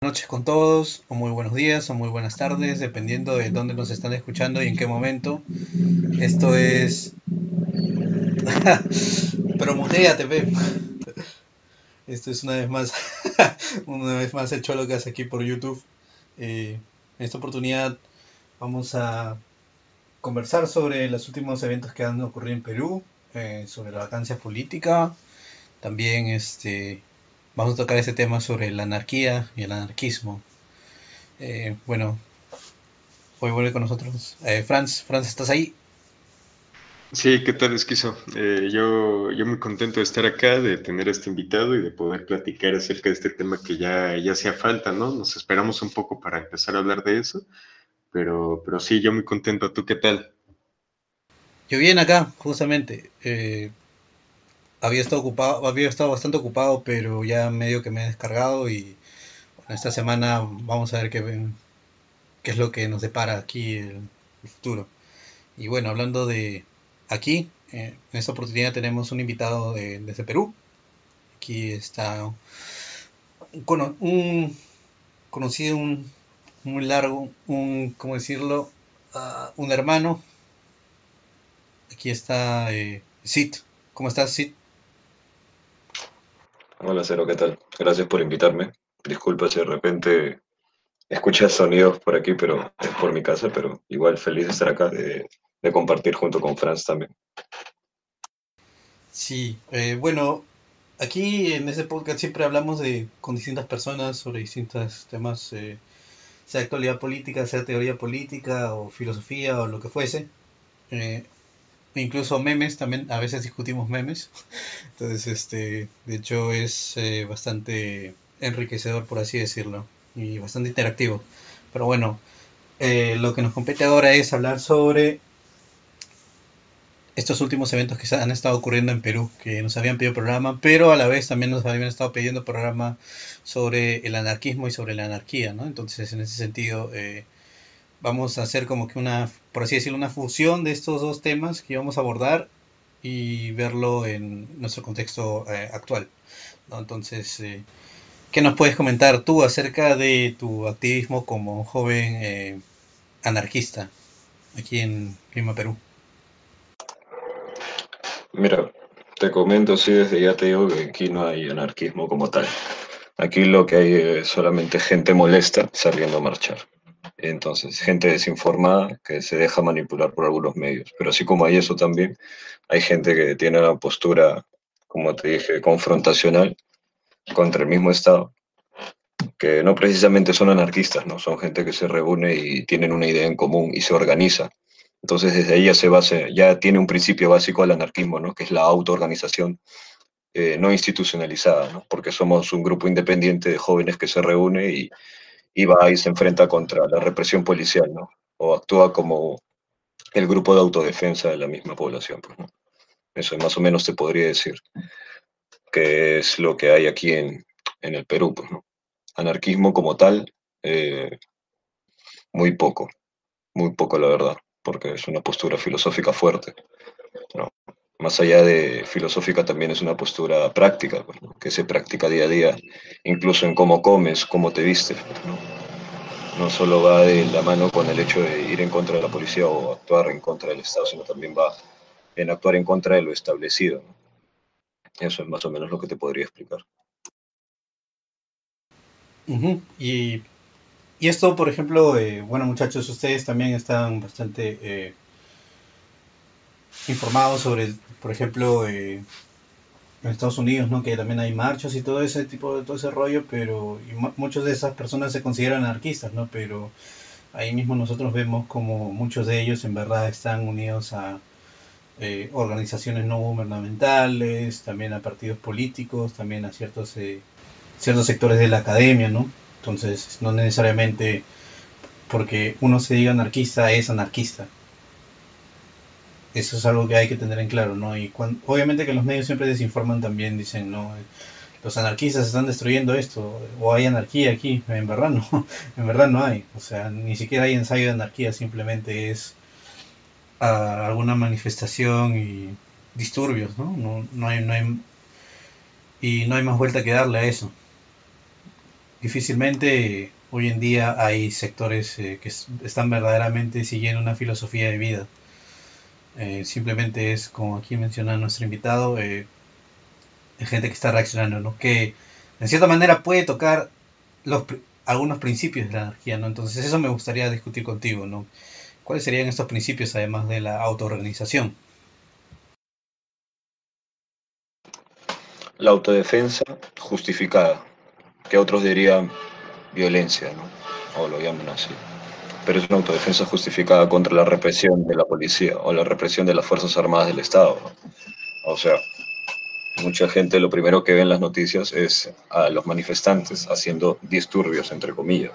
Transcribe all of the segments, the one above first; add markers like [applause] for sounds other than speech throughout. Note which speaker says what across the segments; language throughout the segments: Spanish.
Speaker 1: Noches con todos, o muy buenos días, o muy buenas tardes, dependiendo de dónde nos están escuchando y en qué momento. Esto es. [laughs] Promuteate, TV. Esto es una vez más, [laughs] una vez más el cholo que hace aquí por YouTube. Eh, en esta oportunidad vamos a conversar sobre los últimos eventos que han ocurrido en Perú, eh, sobre la vacancia política, también este vamos a tocar ese tema sobre la anarquía y el anarquismo. Eh, bueno, hoy vuelve con nosotros eh, Franz. Franz, ¿estás ahí?
Speaker 2: Sí, ¿qué tal, Esquizo? Eh, yo, yo muy contento de estar acá, de tener a este invitado y de poder platicar acerca de este tema que ya, ya hacía falta, ¿no? Nos esperamos un poco para empezar a hablar de eso, pero, pero sí, yo muy contento. ¿Tú qué tal?
Speaker 1: Yo bien acá, justamente. Eh, había estado ocupado, había estado bastante ocupado, pero ya medio que me he descargado y bueno, esta semana vamos a ver qué, qué es lo que nos depara aquí el, el futuro. Y bueno, hablando de aquí, eh, en esta oportunidad tenemos un invitado de, desde Perú. Aquí está un, un conocido, un muy largo, un, ¿cómo decirlo? Uh, un hermano. Aquí está eh, Sid. ¿Cómo estás, Sid?
Speaker 3: Hola, Cero, ¿qué tal? Gracias por invitarme. Disculpa si de repente escuchas sonidos por aquí, pero es por mi casa, pero igual feliz de estar acá, de, compartir junto con Franz también.
Speaker 1: Sí, eh, bueno, aquí en este podcast siempre hablamos de con distintas personas sobre distintos temas, eh, sea actualidad política, sea teoría política o filosofía o lo que fuese. Eh, incluso memes, también a veces discutimos memes. [laughs] Entonces, este, de hecho es eh, bastante enriquecedor, por así decirlo, y bastante interactivo. Pero bueno, eh, lo que nos compete ahora es hablar sobre estos últimos eventos que han estado ocurriendo en Perú, que nos habían pedido programa, pero a la vez también nos habían estado pidiendo programa sobre el anarquismo y sobre la anarquía, ¿no? Entonces, en ese sentido, eh, vamos a hacer como que una, por así decirlo, una fusión de estos dos temas que vamos a abordar y verlo en nuestro contexto eh, actual. Entonces, eh, ¿qué nos puedes comentar tú acerca de tu activismo como joven eh, anarquista aquí en Lima, Perú?
Speaker 3: Mira, te comento, sí, desde ya te digo que aquí no hay anarquismo como tal. Aquí lo que hay es solamente gente molesta saliendo a marchar. Entonces, gente desinformada que se deja manipular por algunos medios. Pero así como hay eso también, hay gente que tiene una postura, como te dije, confrontacional contra el mismo Estado, que no precisamente son anarquistas, ¿no? Son gente que se reúne y tienen una idea en común y se organiza. Entonces, desde ahí ya se base, ya tiene un principio básico del anarquismo, ¿no? Que es la autoorganización eh, no institucionalizada, ¿no? Porque somos un grupo independiente de jóvenes que se reúne y y va y se enfrenta contra la represión policial, ¿no? O actúa como el grupo de autodefensa de la misma población, pues. Eso más o menos te podría decir que es lo que hay aquí en, en el Perú, pues, ¿no? Anarquismo como tal, eh, muy poco, muy poco la verdad, porque es una postura filosófica fuerte, ¿no? Más allá de filosófica también es una postura práctica, pues, que se practica día a día, incluso en cómo comes, cómo te vistes, pues, ¿no? solo va de la mano con el hecho de ir en contra de la policía o actuar en contra del Estado, sino también va en actuar en contra de lo establecido. Eso es más o menos lo que te podría explicar.
Speaker 1: y, esto, por ejemplo, bueno muchachos, ustedes también están bastante eh, informados sobre, por ejemplo, eh, en Estados Unidos, ¿no? Que también hay marchas y todo ese tipo de todo ese rollo, pero muchas de esas personas se consideran anarquistas, ¿no? Pero ahí mismo nosotros vemos como muchos de ellos en verdad están unidos a eh, organizaciones no gubernamentales, también a partidos políticos, también a ciertos eh, ciertos sectores de la academia, ¿no? Entonces, no necesariamente porque uno se diga anarquista es anarquista. Eso es algo que hay que tener en claro, ¿no? Y obviamente que los medios siempre desinforman también, dicen, no, los anarquistas están destruyendo esto, o hay anarquía aquí, en verdad no, [laughs] en verdad no hay, o sea, ni siquiera hay ensayo de anarquía, simplemente es ah, alguna manifestación y disturbios, ¿no? No, no hay, no hay, y no hay más vuelta que darle a eso. Difícilmente hoy en día hay sectores eh, que están verdaderamente siguiendo una filosofía de vida. Eh, simplemente es, como aquí menciona nuestro invitado, eh, gente que está reaccionando, ¿no? Que en cierta manera puede tocar los, algunos principios de la anarquía, ¿no? Entonces eso me gustaría discutir contigo, ¿no? ¿Cuáles serían estos principios además de la autoorganización?
Speaker 3: La autodefensa justificada, que otros dirían violencia, ¿no? O lo llaman así. Pero es una autodefensa justificada contra la represión de la policía o la represión de las Fuerzas Armadas del Estado. O sea, mucha gente lo primero que ve en las noticias es a los manifestantes haciendo disturbios, entre comillas.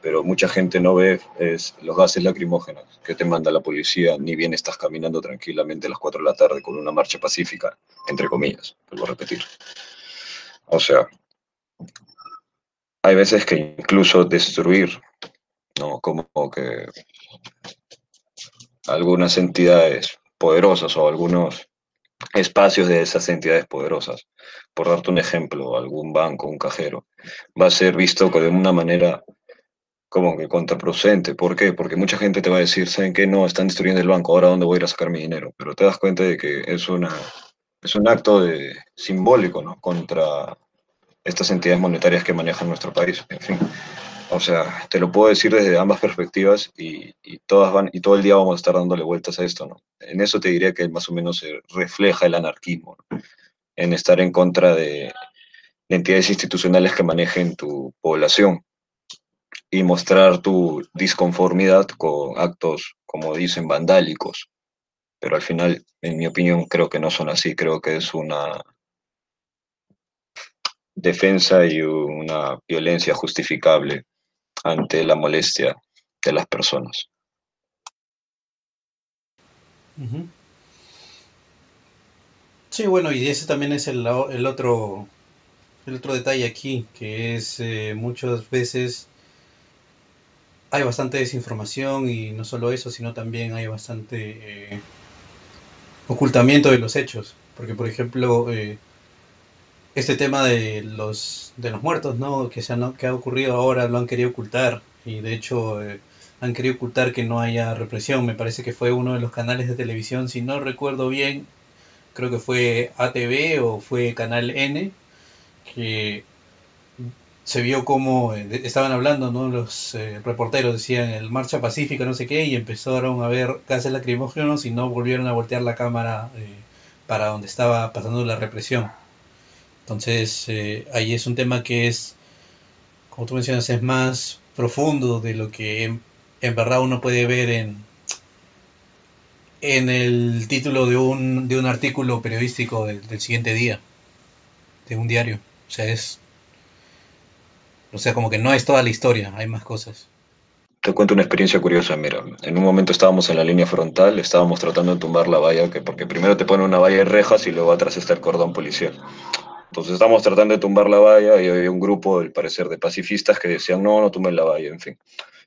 Speaker 3: Pero mucha gente no ve es los gases lacrimógenos que te manda la policía, ni bien estás caminando tranquilamente a las 4 de la tarde con una marcha pacífica, entre comillas, vuelvo a repetir. O sea, hay veces que incluso destruir, ¿no? Como que algunas entidades poderosas o algunos espacios de esas entidades poderosas. Por darte un ejemplo, algún banco, un cajero, va a ser visto de una manera como que contraproducente. ¿Por qué? Porque mucha gente te va a decir, ¿saben qué? No, están destruyendo el banco, ahora dónde voy a ir a sacar mi dinero. Pero te das cuenta de que es, una, es un acto de, simbólico, ¿no? Contra estas entidades monetarias que manejan nuestro país. En fin, o sea, te lo puedo decir desde ambas perspectivas y, todas van, y todo el día vamos a estar dándole vueltas a esto, ¿no? En eso te diría que más o menos se refleja el anarquismo, en estar en contra de, entidades institucionales que manejen tu población y mostrar tu disconformidad con actos, como dicen, vandálicos. Pero al final, en mi opinión, creo que no son así, creo que es una defensa y una violencia justificable ante la molestia de las personas.
Speaker 1: Sí, bueno, y ese también es el, el otro el otro detalle aquí, que es eh, muchas veces hay bastante desinformación y no solo eso, sino también hay bastante eh, ocultamiento de los hechos. Porque, por ejemplo, eh, este tema de los de los muertos, ¿no? Que se han, que ha ocurrido ahora lo han querido ocultar y de hecho eh, han querido ocultar que no haya represión. Me parece que fue uno de los canales de televisión, si no recuerdo bien, creo que fue ATV o fue Canal N que se vio como eh, estaban hablando, ¿no? Los eh, reporteros decían el marcha pacífica, no sé qué, y empezaron a ver gases lacrimógenos y no volvieron a voltear la cámara para donde estaba pasando la represión. Entonces, eh, ahí es un tema que es, como tú mencionas, es más profundo de lo que en, verdad uno puede ver en, en el título de un, de un artículo periodístico del, siguiente día, de un diario. O sea, es. O sea, como que no es toda la historia, hay más cosas.
Speaker 3: Te cuento una experiencia curiosa, mira, en un momento estábamos en la línea frontal, estábamos tratando de tumbar la valla, que porque primero te ponen una valla de rejas y luego atrás está el cordón policial. Entonces estamos tratando de tumbar la valla y había un grupo, al parecer, de pacifistas que decían, no, no tumben la valla, en fin.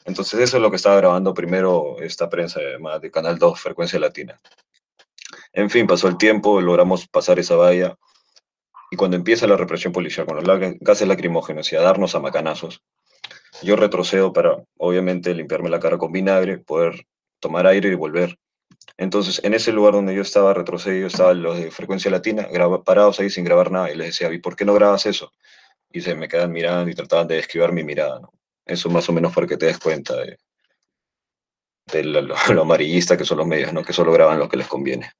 Speaker 3: Entonces eso es lo que estaba grabando primero esta prensa de Canal 2, Frecuencia Latina. En fin, pasó el tiempo, logramos pasar esa valla y cuando empieza la represión policial con los gases lacrimógenos y a darnos a macanazos, yo retrocedo para, obviamente, limpiarme la cara con vinagre, poder tomar aire y volver. Entonces, en ese lugar donde yo estaba retrocedido, estaban los de frecuencia latina, parados ahí sin grabar nada, y les decía, ¿y por qué no grabas eso? y se me quedan mirando y trataban de esquivar mi mirada, ¿no? Eso más o menos para que te des cuenta de, lo, lo, amarillista que son los medios, ¿no? Que solo graban lo que les conviene.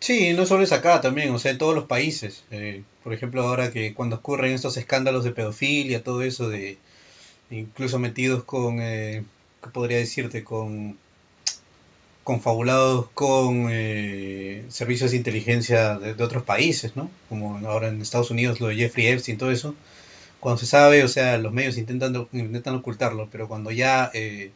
Speaker 1: Sí, no solo es acá también, o sea, en todos los países. Eh, por ejemplo, ahora que cuando ocurren estos escándalos de pedofilia, todo eso de incluso metidos con, eh, ¿qué podría decirte? Con confabulados con eh, servicios de inteligencia de, otros países, ¿no? Como ahora en Estados Unidos lo de Jeffrey Epstein, todo eso. Cuando se sabe, o sea, los medios intentan, intentan ocultarlo, pero cuando ya eh,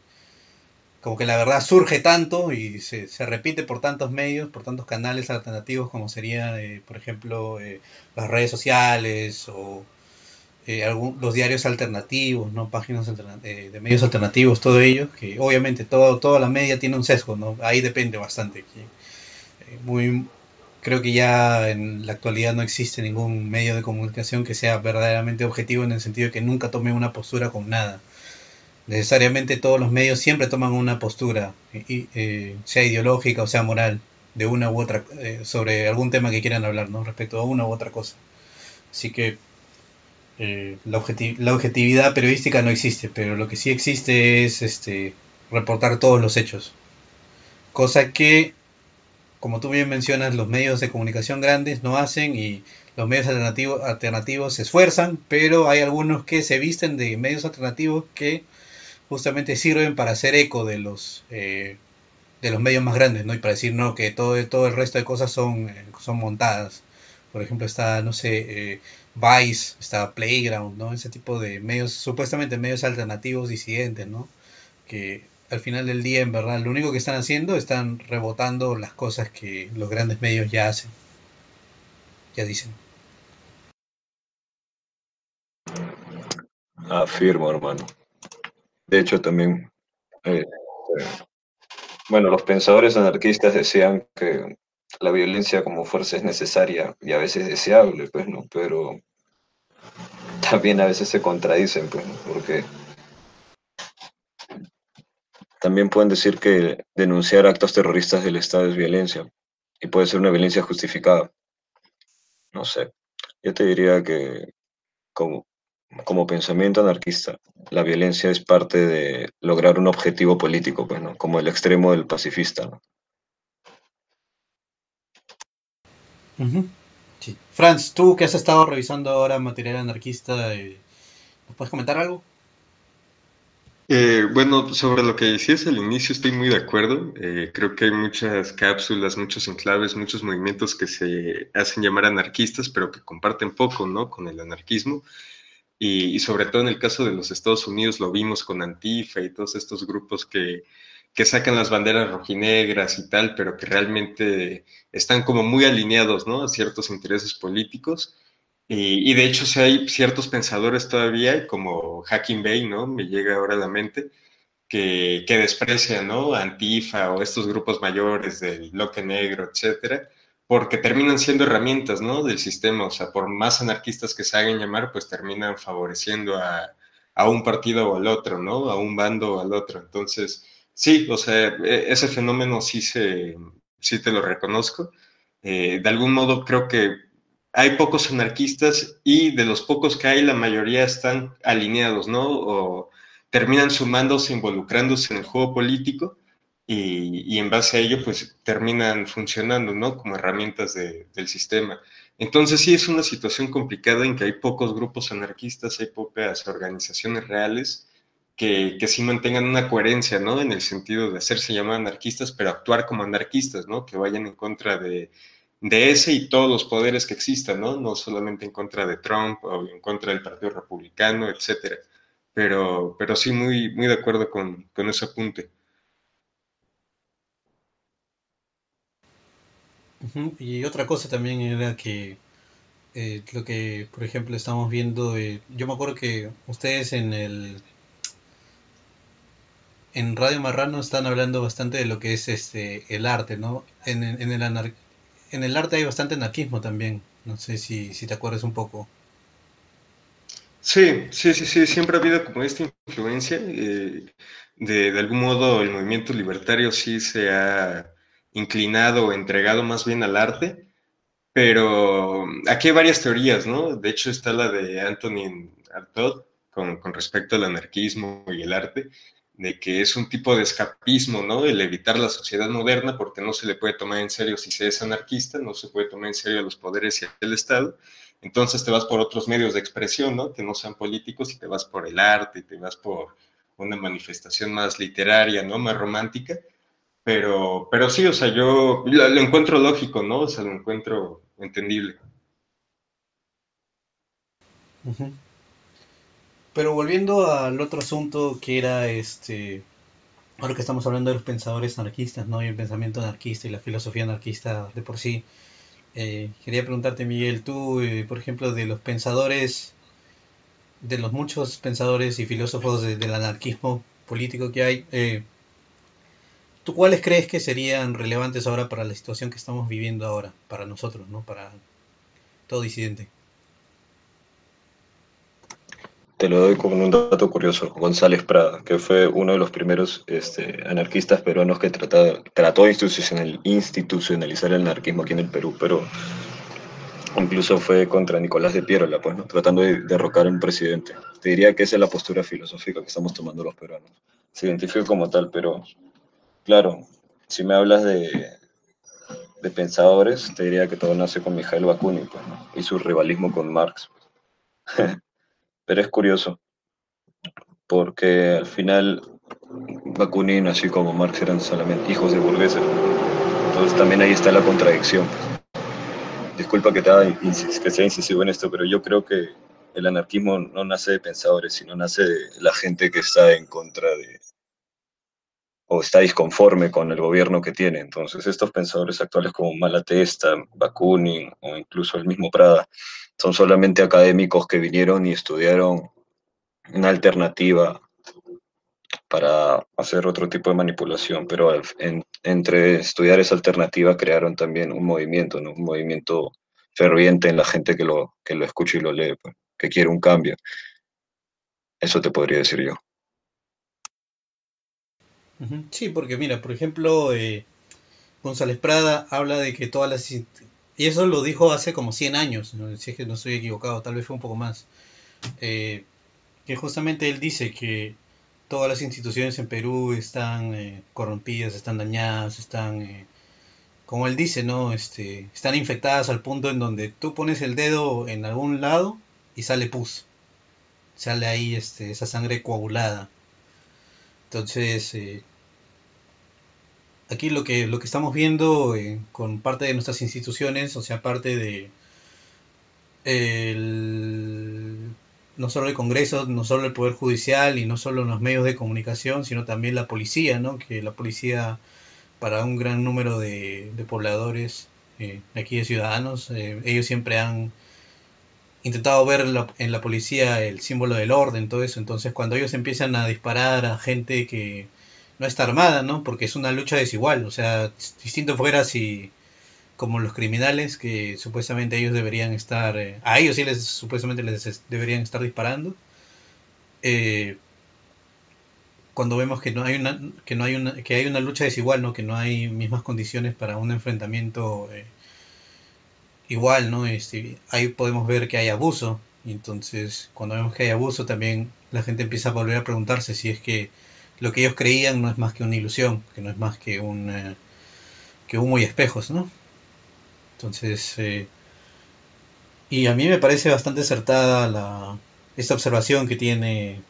Speaker 1: como que la verdad surge tanto y se, se, repite por tantos medios, por tantos canales alternativos como serían, eh, por ejemplo, eh, las redes sociales o eh, los diarios alternativos, ¿no? páginas de medios alternativos, todo ello, que obviamente todo, toda la media tiene un sesgo, ¿no? ahí depende bastante. muy, creo que ya en la actualidad no existe ningún medio de comunicación que sea verdaderamente objetivo en el sentido de que nunca tome una postura con nada necesariamente todos los medios siempre toman una postura, eh, sea ideológica o sea moral, de una u otra, eh, sobre algún tema que quieran hablar, ¿no? Respecto a una u otra cosa. Así que eh, la, la, objetividad periodística no existe, pero lo que sí existe es este, reportar todos los hechos. Cosa que, como tú bien mencionas, los medios de comunicación grandes no hacen y los medios alternativos, se esfuerzan, pero hay algunos que se visten de medios alternativos que justamente sirven para hacer eco de los eh, de los medios más grandes, ¿no? Y para decir no que todo, todo el resto de cosas son, eh, son montadas. Por ejemplo, está, no sé, eh, Vice, está Playground, ¿no? Ese tipo de medios, supuestamente medios alternativos disidentes, ¿no? Que al final del día, en verdad, lo único que están haciendo, están rebotando las cosas que los grandes medios ya hacen. Ya dicen.
Speaker 3: Afirmo, hermano. De hecho, también, eh, bueno, los pensadores anarquistas decían que la violencia como fuerza es necesaria y a veces deseable, pues, ¿no? Pero también a veces se contradicen, pues, Porque también pueden decir que denunciar actos terroristas del Estado es violencia y puede ser una violencia justificada. No sé. Yo te diría que como como pensamiento anarquista, la violencia es parte de lograr un objetivo político, pues, Como el extremo del pacifista,
Speaker 1: Franz, tú que has estado revisando ahora material anarquista, eh, puedes comentar algo?
Speaker 2: Eh, bueno, sobre lo que decías al inicio estoy muy de acuerdo. Eh, creo que hay muchas cápsulas, muchos enclaves, muchos movimientos que se hacen llamar anarquistas, pero que comparten poco, ¿no? Con el anarquismo. Y, sobre todo en el caso de los Estados Unidos lo vimos con Antifa y todos estos grupos que, que sacan las banderas rojinegras y tal, pero que realmente están como muy alineados ¿no? a ciertos intereses políticos. Y, de hecho, si hay ciertos pensadores todavía, como Hacking Bay, ¿no? Me llega ahora a la mente, que, que desprecian, ¿no? Antifa o estos grupos mayores del bloque negro, etcétera, porque terminan siendo herramientas, ¿no? Del sistema, o sea, por más anarquistas que se hagan llamar, pues terminan favoreciendo a, un partido o al otro, ¿no? A un bando o al otro. Entonces, sí, o sea, e, ese fenómeno sí, se, sí te lo reconozco. Eh, de algún modo creo que hay pocos anarquistas y de los pocos que hay, la mayoría están alineados, ¿no? O terminan sumándose, involucrándose en el juego político y, en base a ello pues terminan funcionando, ¿no? Como herramientas del sistema. Entonces sí es una situación complicada en que hay pocos grupos anarquistas, hay pocas organizaciones reales que, que sí mantengan una coherencia, ¿no? En el sentido de hacerse llamar anarquistas, pero actuar como anarquistas, ¿no? Que vayan en contra de, de ese y todos los poderes que existan, ¿no? No solamente en contra de Trump o en contra del Partido Republicano, etcétera. Pero, pero sí muy, muy de acuerdo con, con ese apunte.
Speaker 1: Y otra cosa también era que eh, lo que, por ejemplo, estamos viendo, eh, yo me acuerdo que ustedes en el en Radio Marrano están hablando bastante de lo que es este el arte, ¿no? En, el arte hay bastante anarquismo también. No sé si, si te acuerdas un poco.
Speaker 2: Sí, sí, sí, sí, siempre ha habido como esta influencia. Eh, de, de algún modo el movimiento libertario sí se ha inclinado o entregado más bien al arte, Pero aquí hay varias teorías, ¿no? De hecho está la de Antonin Artaud con, con respecto al anarquismo y el arte, de que es un tipo de escapismo, ¿no? El evitar la sociedad moderna porque no se le puede tomar en serio si se es anarquista, no se puede tomar en serio a los poderes y al Estado. Entonces te vas por otros medios de expresión, ¿no? Que no sean políticos y te vas por el arte, y te vas por una manifestación más literaria, ¿no? Más romántica. Pero, pero sí, o sea, yo lo, encuentro lógico, ¿no? O sea, lo encuentro entendible.
Speaker 1: Pero volviendo al otro asunto que era este, ahora que estamos hablando de los pensadores anarquistas, ¿no? Y el pensamiento anarquista y la filosofía anarquista de por sí, eh, quería preguntarte, Miguel, tú, eh, por ejemplo, de los pensadores, de los muchos pensadores y filósofos de- del anarquismo político que hay, eh, ¿tú cuáles crees que serían relevantes ahora para la situación que estamos viviendo ahora, para nosotros, ¿no? Para todo disidente.
Speaker 3: Te lo doy con un dato curioso. González Prada, que fue uno de los primeros este, anarquistas peruanos que trata- trató de institucional- institucionalizar el anarquismo aquí en el Perú, pero incluso fue contra Nicolás de Piérola, pues, ¿no? tratando de derrocar un presidente. Te diría que esa es la postura filosófica que estamos tomando los peruanos. Se identifica como tal, pero claro, si me hablas de, de pensadores, te diría que todo nace con Mikhail Bakunin pues, ¿no? y su rivalismo con Marx. [laughs] Pero es curioso, porque al final Bakunin, así como Marx, eran solamente hijos de burgueses. Entonces también ahí está la contradicción. Disculpa que, te que sea incisivo en esto, pero yo creo que el anarquismo no nace de pensadores, sino nace de la gente que está en contra de, o está disconforme con el gobierno que tiene. Entonces estos pensadores actuales como Malatesta, Bakunin o incluso el mismo Prada, son solamente académicos que vinieron y estudiaron una alternativa para hacer otro tipo de manipulación, pero entre estudiar esa alternativa crearon también un movimiento. Un movimiento ferviente en la gente que lo, que lo escucha y lo lee, pues, que quiere un cambio. Eso te podría decir yo.
Speaker 1: Sí, porque mira, por ejemplo, eh, González Prada habla de que todas las... Y eso lo dijo hace como 100 años, si es que no estoy equivocado, tal vez fue un poco más. Eh, que justamente él dice que todas las instituciones en Perú están eh, corrompidas, están dañadas, están, como él dice, ¿no? Este, están infectadas al punto en donde tú pones el dedo en algún lado y sale pus, sale ahí este, esa sangre coagulada. Entonces, aquí lo que, lo que estamos viendo eh, con parte de nuestras instituciones, o sea, parte de no solo el Congreso, no solo el Poder Judicial y no solo los medios de comunicación, sino también la policía, ¿no? Que la policía, para un gran número de, de pobladores eh, aquí de ciudadanos, eh, ellos siempre han intentado ver la, en la policía el símbolo del orden, todo eso. Entonces, cuando ellos empiezan a disparar a gente que no está armada, ¿no? Porque es una lucha desigual. O sea, distinto fuera si, como los criminales, que supuestamente ellos deberían estar, eh, a ellos sí les supuestamente les es- deberían estar disparando. Eh, cuando vemos que no hay una, que no hay una, que hay una lucha desigual, ¿no? Que no hay mismas condiciones para un enfrentamiento eh, igual, ¿no? Este, ahí podemos ver que hay abuso. Y entonces, cuando vemos que hay abuso, también la gente empieza a volver a preguntarse si es que lo que ellos creían no es más que una ilusión, que no es más que un eh, que humo y espejos, ¿no? Entonces, eh, y a mí me parece bastante acertada la, esta observación que tiene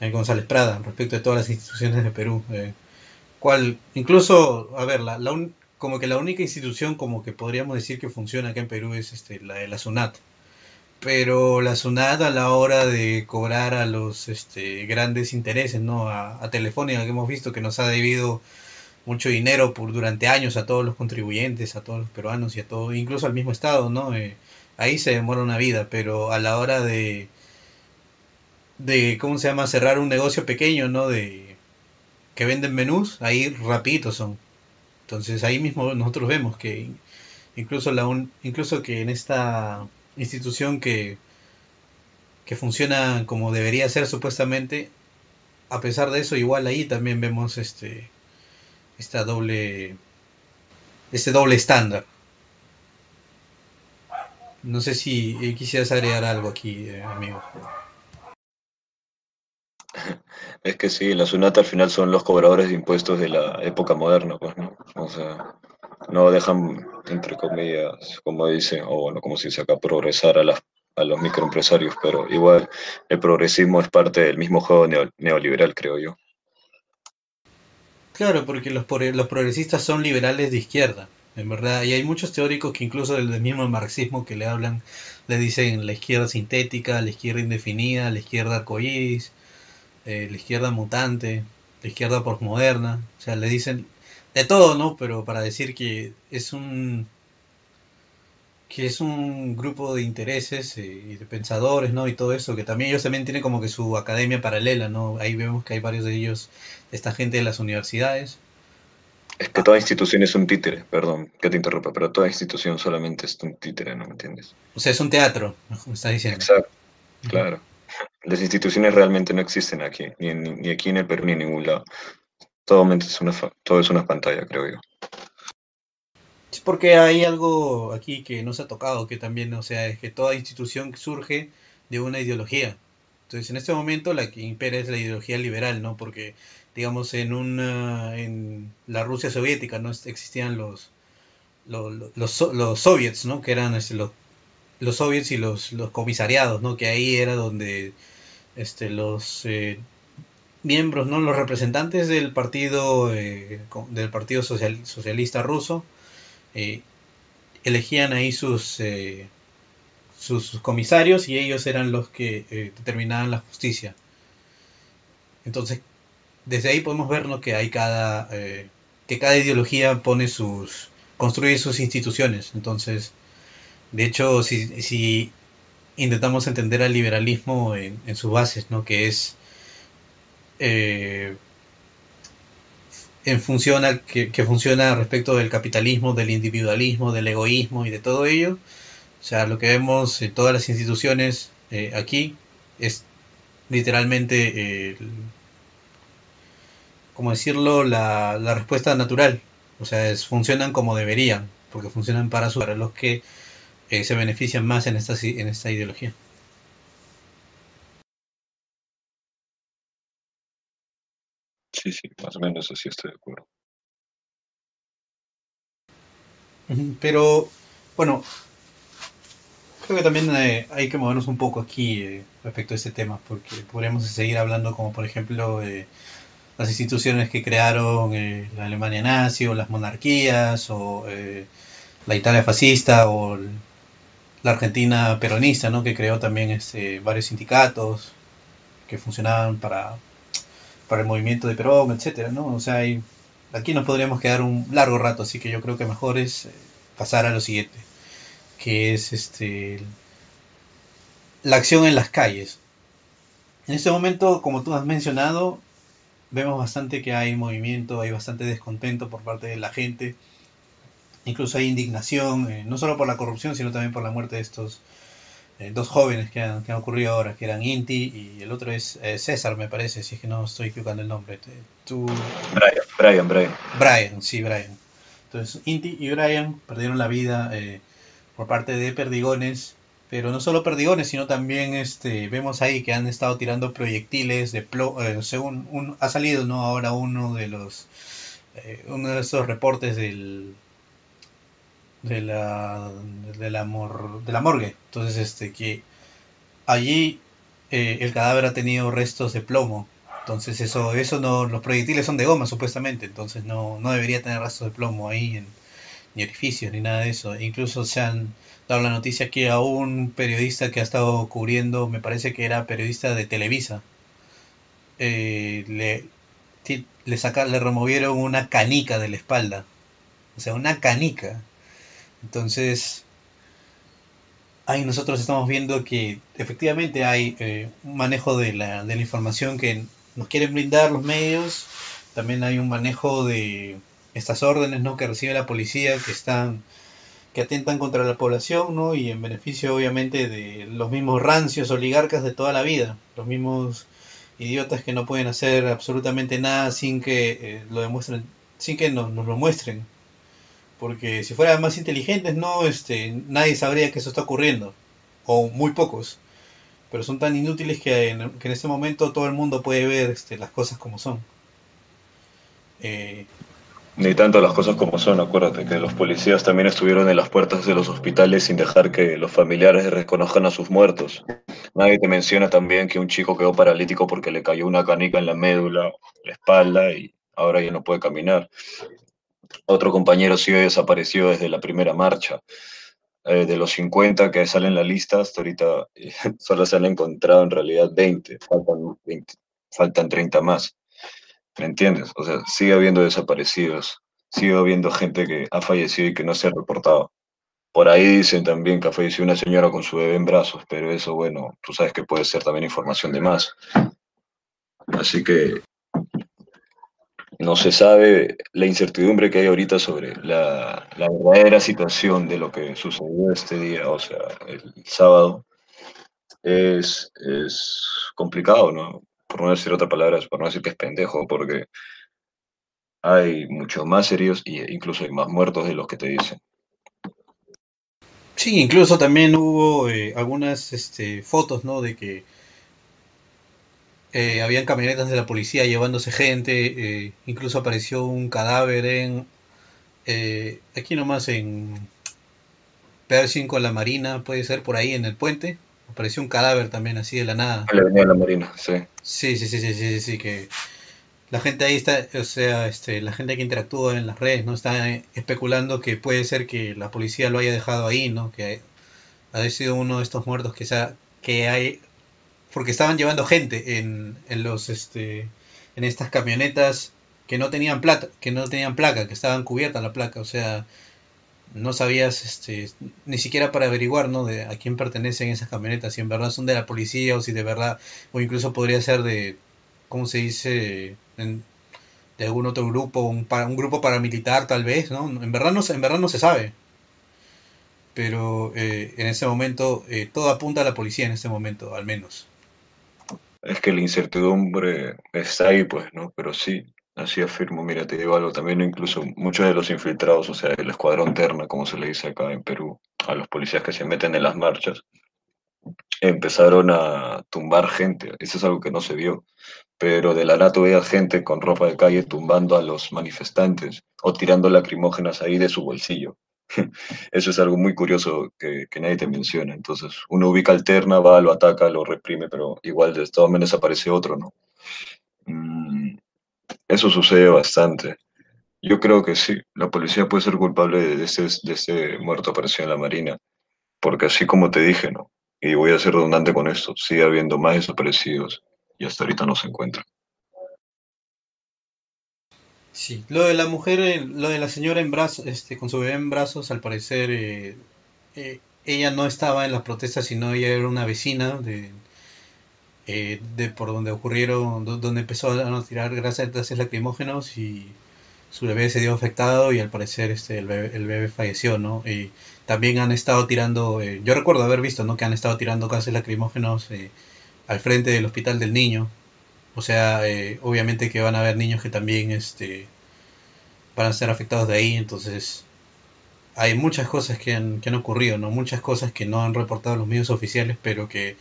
Speaker 1: eh, González Prada respecto de todas las instituciones de Perú. eh, cual, incluso, a ver, la, la un- como que la única institución como que podríamos decir que funciona acá en Perú es este, la de la SUNAT. Pero la SUNAT a la hora de cobrar a los este, grandes intereses, ¿no? A, a Telefónica que hemos visto que nos ha debido mucho dinero por durante años a todos los contribuyentes, a todos los peruanos y a todo, incluso al mismo Estado, ¿no? Eh, ahí se demora una vida, pero a la hora de, de, ¿cómo se llama? Cerrar un negocio pequeño, ¿no? De que venden menús, ahí rapidito son. Entonces ahí mismo nosotros vemos que incluso la un- incluso que en esta institución que, que funciona como debería ser supuestamente, a pesar de eso, igual ahí también vemos este esta doble este doble estándar. No sé si eh, quisieras agregar algo aquí, eh, amigo.
Speaker 3: Es que sí, la SUNAT al final son los cobradores de impuestos de la época moderna, pues, ¿no? O sea, no dejan, entre comillas, como dice, o bueno, como se dice acá, progresar a, las, a los microempresarios, pero igual el progresismo es parte del mismo juego neoliberal, creo yo.
Speaker 1: Claro, porque los, los progresistas son liberales de izquierda, en verdad, y hay muchos teóricos que incluso del mismo marxismo que le hablan, le dicen la izquierda sintética, la izquierda indefinida, la izquierda arcoíris, eh, la izquierda mutante, la izquierda postmoderna, o sea, le dicen de todo, ¿no? Pero para decir que es un que es un grupo de intereses eh, y de pensadores, ¿no? Y todo eso, que también ellos también tienen como que su academia paralela, ¿no? Ahí vemos que hay varios de ellos, esta gente de las universidades.
Speaker 3: Es que toda institución es un títere, perdón que te interrumpa, pero toda institución solamente es un títere, ¿no me entiendes?
Speaker 1: O sea, es un teatro, como estás diciendo.
Speaker 3: Exacto, claro. Las instituciones realmente no existen aquí, ni, ni aquí en el Perú ni en ningún lado. Todo es una, todo es una pantalla, creo yo.
Speaker 1: Es porque hay algo aquí que no se ha tocado, que también, o sea, es que toda institución surge de una ideología. Entonces, en este momento la que impera es la ideología liberal, ¿no? Porque, digamos, en una, en la Rusia soviética, ¿no? Existían los, los, los, soviets, ¿no? Que eran este, los, los soviets y los, los comisariados, ¿no? Que ahí era donde este, los eh, miembros, ¿no? Los representantes del partido, eh, del partido socialista ruso, eh, elegían ahí sus, sus, comisarios y ellos eran los que determinaban la justicia. Entonces, desde ahí podemos ver que hay cada, que cada ideología pone sus, construye sus instituciones. Entonces, de hecho, si, si intentamos entender al liberalismo en, sus bases, ¿no? Que es eh, en función que, funciona respecto del capitalismo, del individualismo, del egoísmo y de todo ello. O sea, lo que vemos en todas las instituciones eh, aquí es literalmente, como decirlo, la, respuesta natural. O sea, funcionan como deberían, porque funcionan para, su, los que eh, se benefician más en esta ideología.
Speaker 3: Sí, sí, más o menos así estoy de acuerdo.
Speaker 1: Pero, bueno, creo que también eh, hay que movernos un poco aquí eh, respecto a este tema, porque podríamos seguir hablando como por ejemplo las instituciones que crearon la Alemania nazi o las monarquías o la Italia fascista o la Argentina peronista, ¿no? que creó también este, varios sindicatos que funcionaban para, para el movimiento de Perón, etcétera, ¿no? O sea, aquí nos podríamos quedar un largo rato, así que yo creo que mejor es eh, pasar a lo siguiente, que es este la acción en las calles. En este momento, como tú has mencionado, vemos bastante que hay movimiento, hay bastante descontento por parte de la gente Incluso hay indignación, eh, no solo por la corrupción, sino también por la muerte de estos eh, dos jóvenes que han, que han, ocurrido ahora, que eran Inti y el otro es eh, César, me parece, si es que no estoy equivocando el nombre.
Speaker 3: Tú... Brian, Brian, Brian.
Speaker 1: Brian, sí, Brian. Entonces, Inti y Brian perdieron la vida por parte de perdigones, pero no solo perdigones, sino también este, vemos ahí que han estado tirando proyectiles de plomo, según un, ha salido no ahora uno de los uno de esos reportes del de la, de la, de la morgue. Entonces, este, que allí eh, el cadáver ha tenido restos de plomo. Entonces, eso, eso no, los proyectiles son de goma, supuestamente. Entonces, no, no debería tener restos de plomo ahí, en, ni orificios, ni nada de eso. incluso se han dado la noticia que a un periodista que ha estado cubriendo, me parece que era periodista de Televisa, eh, le, le, saca, le removieron una canica de la espalda. O sea, una canica. Entonces, ahí nosotros estamos viendo que efectivamente hay eh, un manejo de la, de la información que nos quieren brindar los medios, también hay un manejo de estas órdenes ¿no? que recibe la policía que están que atentan contra la población ¿no? y en beneficio obviamente de los mismos rancios oligarcas de toda la vida, los mismos idiotas que no pueden hacer absolutamente nada sin que eh, lo demuestren, sin que nos, nos lo muestren. Porque si fueran más inteligentes, no, este, nadie sabría que eso está ocurriendo. O muy pocos. Pero son tan inútiles que en, que este momento todo el mundo puede ver este, las cosas como son.
Speaker 3: Eh, Ni tanto las cosas como son, acuérdate que los policías también estuvieron en las puertas de los hospitales sin dejar que los familiares reconozcan a sus muertos. Nadie te menciona también que un chico quedó paralítico porque le cayó una canica en la médula, la espalda y ahora ya no puede caminar. Otro compañero sigue desaparecido desde la primera marcha. Eh, de los 50 que salen en la lista, hasta ahorita [laughs] solo se han encontrado en realidad 20, faltan, 20, faltan 30 más. ¿Me entiendes? O sea, sigue habiendo desaparecidos, sigue habiendo gente que ha fallecido y que no se ha reportado. Por ahí dicen también que ha fallecido una señora con su bebé en brazos, pero eso, bueno, tú sabes que puede ser también información de más. Así que no se sabe la incertidumbre que hay ahorita sobre la, la, verdadera situación de lo que sucedió este día, o sea, el sábado, es, es complicado, ¿no? Por no decir otra palabra, por no decir que es pendejo, porque hay muchos más heridos e incluso hay más muertos de los que te dicen.
Speaker 1: Sí, incluso también hubo eh, algunas este, fotos, ¿no? De que eh, habían camionetas de la policía llevándose gente, eh, incluso apareció un cadáver en, eh, aquí nomás en Pershing con la Marina, puede ser por ahí en el puente, apareció un cadáver también así de la nada.
Speaker 3: La avenida de la Marina, sí.
Speaker 1: Sí, sí, sí, sí, sí, sí, que la gente ahí está, o sea, este, la gente que interactúa en las redes, ¿no? Está especulando que puede ser que la policía lo haya dejado ahí, ¿no? Que ha sido uno de estos muertos que, sea, que hay porque estaban llevando gente en, en los este en estas camionetas que no tenían plata, que no tenían placa, que estaban cubiertas la placa, o sea, no sabías este ni siquiera para averiguar, ¿no? de a quién pertenecen esas camionetas, si en verdad son de la policía o si de verdad o incluso podría ser de ¿cómo se dice? de algún otro grupo, un, un grupo paramilitar tal vez, ¿no? En verdad no, en verdad no se sabe. Pero eh, en ese momento eh, todo apunta a la policía en este momento, al menos
Speaker 3: es que la incertidumbre está ahí, pues, ¿no? Pero sí, así afirmo, mira, te digo algo, también incluso muchos de los infiltrados, o sea, el escuadrón terna, como se le dice acá en Perú, a los policías que se meten en las marchas, empezaron a tumbar gente, eso es algo que no se vio, pero de la nada veía gente con ropa de calle tumbando a los manifestantes o tirando lacrimógenas ahí de su bolsillo. [laughs] Eso es algo muy curioso que, nadie te menciona. Entonces, uno ubica alterna, va, lo ataca, lo reprime, pero igual de todas maneras aparece otro, ¿no? Mm, eso sucede bastante. Yo creo que sí, la policía puede ser culpable de ese, de ese muerto aparecido en la Marina, porque así como te dije, ¿no? Y voy a ser redundante con esto, sigue habiendo más desaparecidos y hasta ahorita no se encuentran.
Speaker 1: Sí, lo de la mujer, eh, lo de la señora en brazos, este, con su bebé en brazos, al parecer eh, eh, ella no estaba en las protestas, sino ella era una vecina de, de por donde ocurrieron, donde empezó a tirar gases lacrimógenos y su bebé se dio afectado y al parecer este el bebé, el bebé falleció, ¿no? Y también han estado tirando, yo recuerdo haber visto, ¿no? Que han estado tirando gases lacrimógenos al frente del hospital del niño o sea, eh, obviamente que van a haber niños que también este, van a ser afectados de ahí, entonces hay muchas cosas que han, que han ocurrido, ¿no? Muchas cosas que no han reportado los medios oficiales, pero que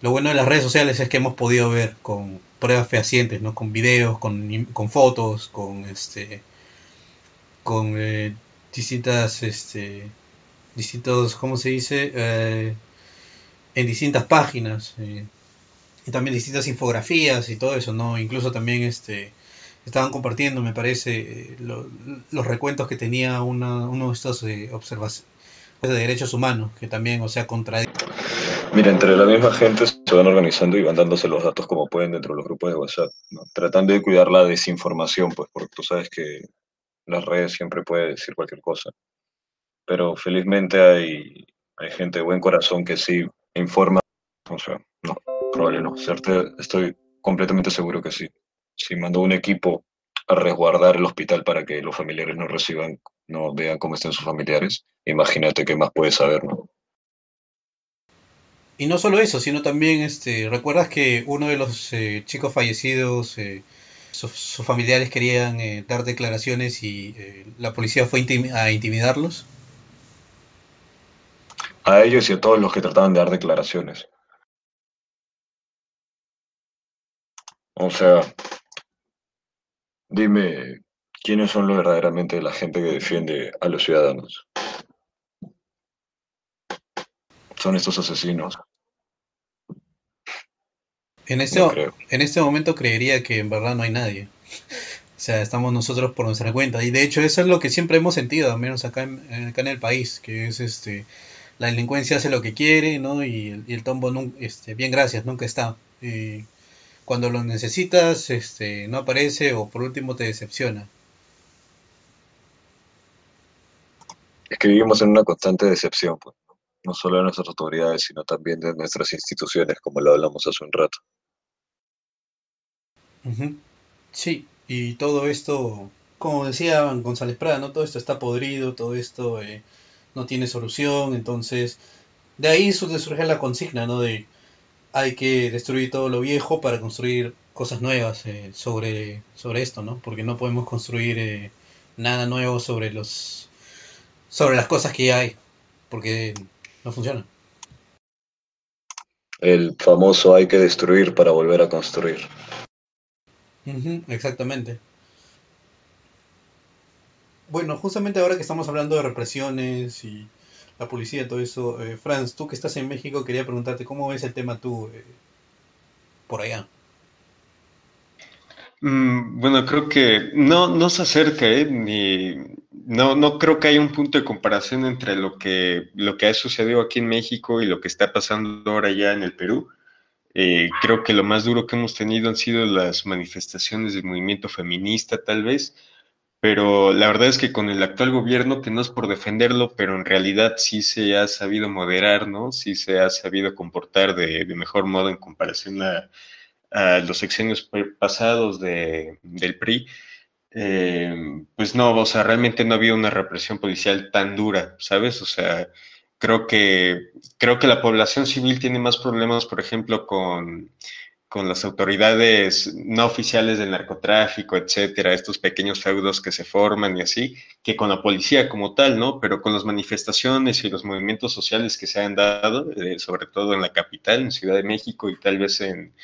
Speaker 1: lo bueno de las redes sociales es que hemos podido ver con pruebas fehacientes, ¿no? Con videos, con, con fotos, con este con eh, distintas este distintos, ¿cómo se dice? Eh, en distintas páginas. Eh, y también distintas infografías y todo eso, ¿no? Incluso también este estaban compartiendo, me parece, los recuentos que tenía una, uno de estos eh, observaciones de derechos humanos, que también, o sea, contra...
Speaker 3: Mira, entre la misma gente se van organizando y van dándose los datos como pueden dentro de los grupos de WhatsApp, ¿no? tratando de cuidar la desinformación, pues porque tú sabes que las redes siempre puede decir cualquier cosa. Pero felizmente hay, hay gente de buen corazón que sí informa, o sea, no, Probable no. estoy completamente seguro que sí. Si mandó un equipo a resguardar el hospital para que los familiares no reciban, no vean cómo están sus familiares, imagínate qué más puedes saber, ¿no?
Speaker 1: Y no solo eso, sino también, este, ¿recuerdas que uno de los eh, chicos fallecidos, eh, sus familiares querían eh, dar declaraciones y eh, la policía fue a intimidarlos?
Speaker 3: A ellos y a todos los que trataban de dar declaraciones. O sea, dime, ¿quiénes son verdaderamente la gente que defiende a los ciudadanos? Son estos asesinos.
Speaker 1: En este, en este momento creería que en verdad no hay nadie. O sea, estamos nosotros por nuestra cuenta. Y de hecho eso es lo que siempre hemos sentido, al menos acá en, acá en el país, que es este la delincuencia hace lo que quiere, ¿no? Y, el tombo, este, bien gracias, nunca está. Y cuando lo necesitas, este, no aparece o por último te decepciona.
Speaker 3: Es que vivimos en una constante decepción, pues. no solo de nuestras autoridades, sino también de nuestras instituciones, como lo hablamos hace un rato.
Speaker 1: Sí, y todo esto, como decía González Prada, ¿no? todo esto está podrido, todo esto eh, no tiene solución, entonces de ahí surge la consigna, ¿no? De hay que destruir todo lo viejo para construir cosas nuevas eh, sobre, sobre esto, ¿no? Porque no podemos construir eh, nada nuevo sobre los sobre las cosas que ya hay, porque no funcionan.
Speaker 3: El famoso hay que destruir para volver a construir
Speaker 1: exactamente. Bueno, justamente ahora que estamos hablando de represiones y la policía, todo eso, eh, Franz, tú que estás en México, quería preguntarte cómo ves el tema tú eh, por allá.
Speaker 2: Mm, bueno, creo que no, no se acerca, ¿eh? ni no, no creo que haya un punto de comparación entre lo que, lo que ha sucedido aquí en México y lo que está pasando ahora ya en el Perú. Eh, creo que lo más duro que hemos tenido han sido las manifestaciones del movimiento feminista, tal vez, pero la verdad es que con el actual gobierno, que no es por defenderlo, pero en realidad sí se ha sabido moderar, ¿no? Sí se ha sabido comportar de, mejor modo en comparación a, los sexenios pasados de, del PRI. Eh, pues no, o sea, realmente no había una represión policial tan dura, ¿sabes? O sea, creo que, creo que la población civil tiene más problemas, por ejemplo, con, con las autoridades no oficiales del narcotráfico, etcétera, estos pequeños feudos que se forman y así, que con la policía como tal, ¿no? Pero con las manifestaciones y los movimientos sociales que se han dado, eh, sobre todo en la capital, en Ciudad de México y tal vez en,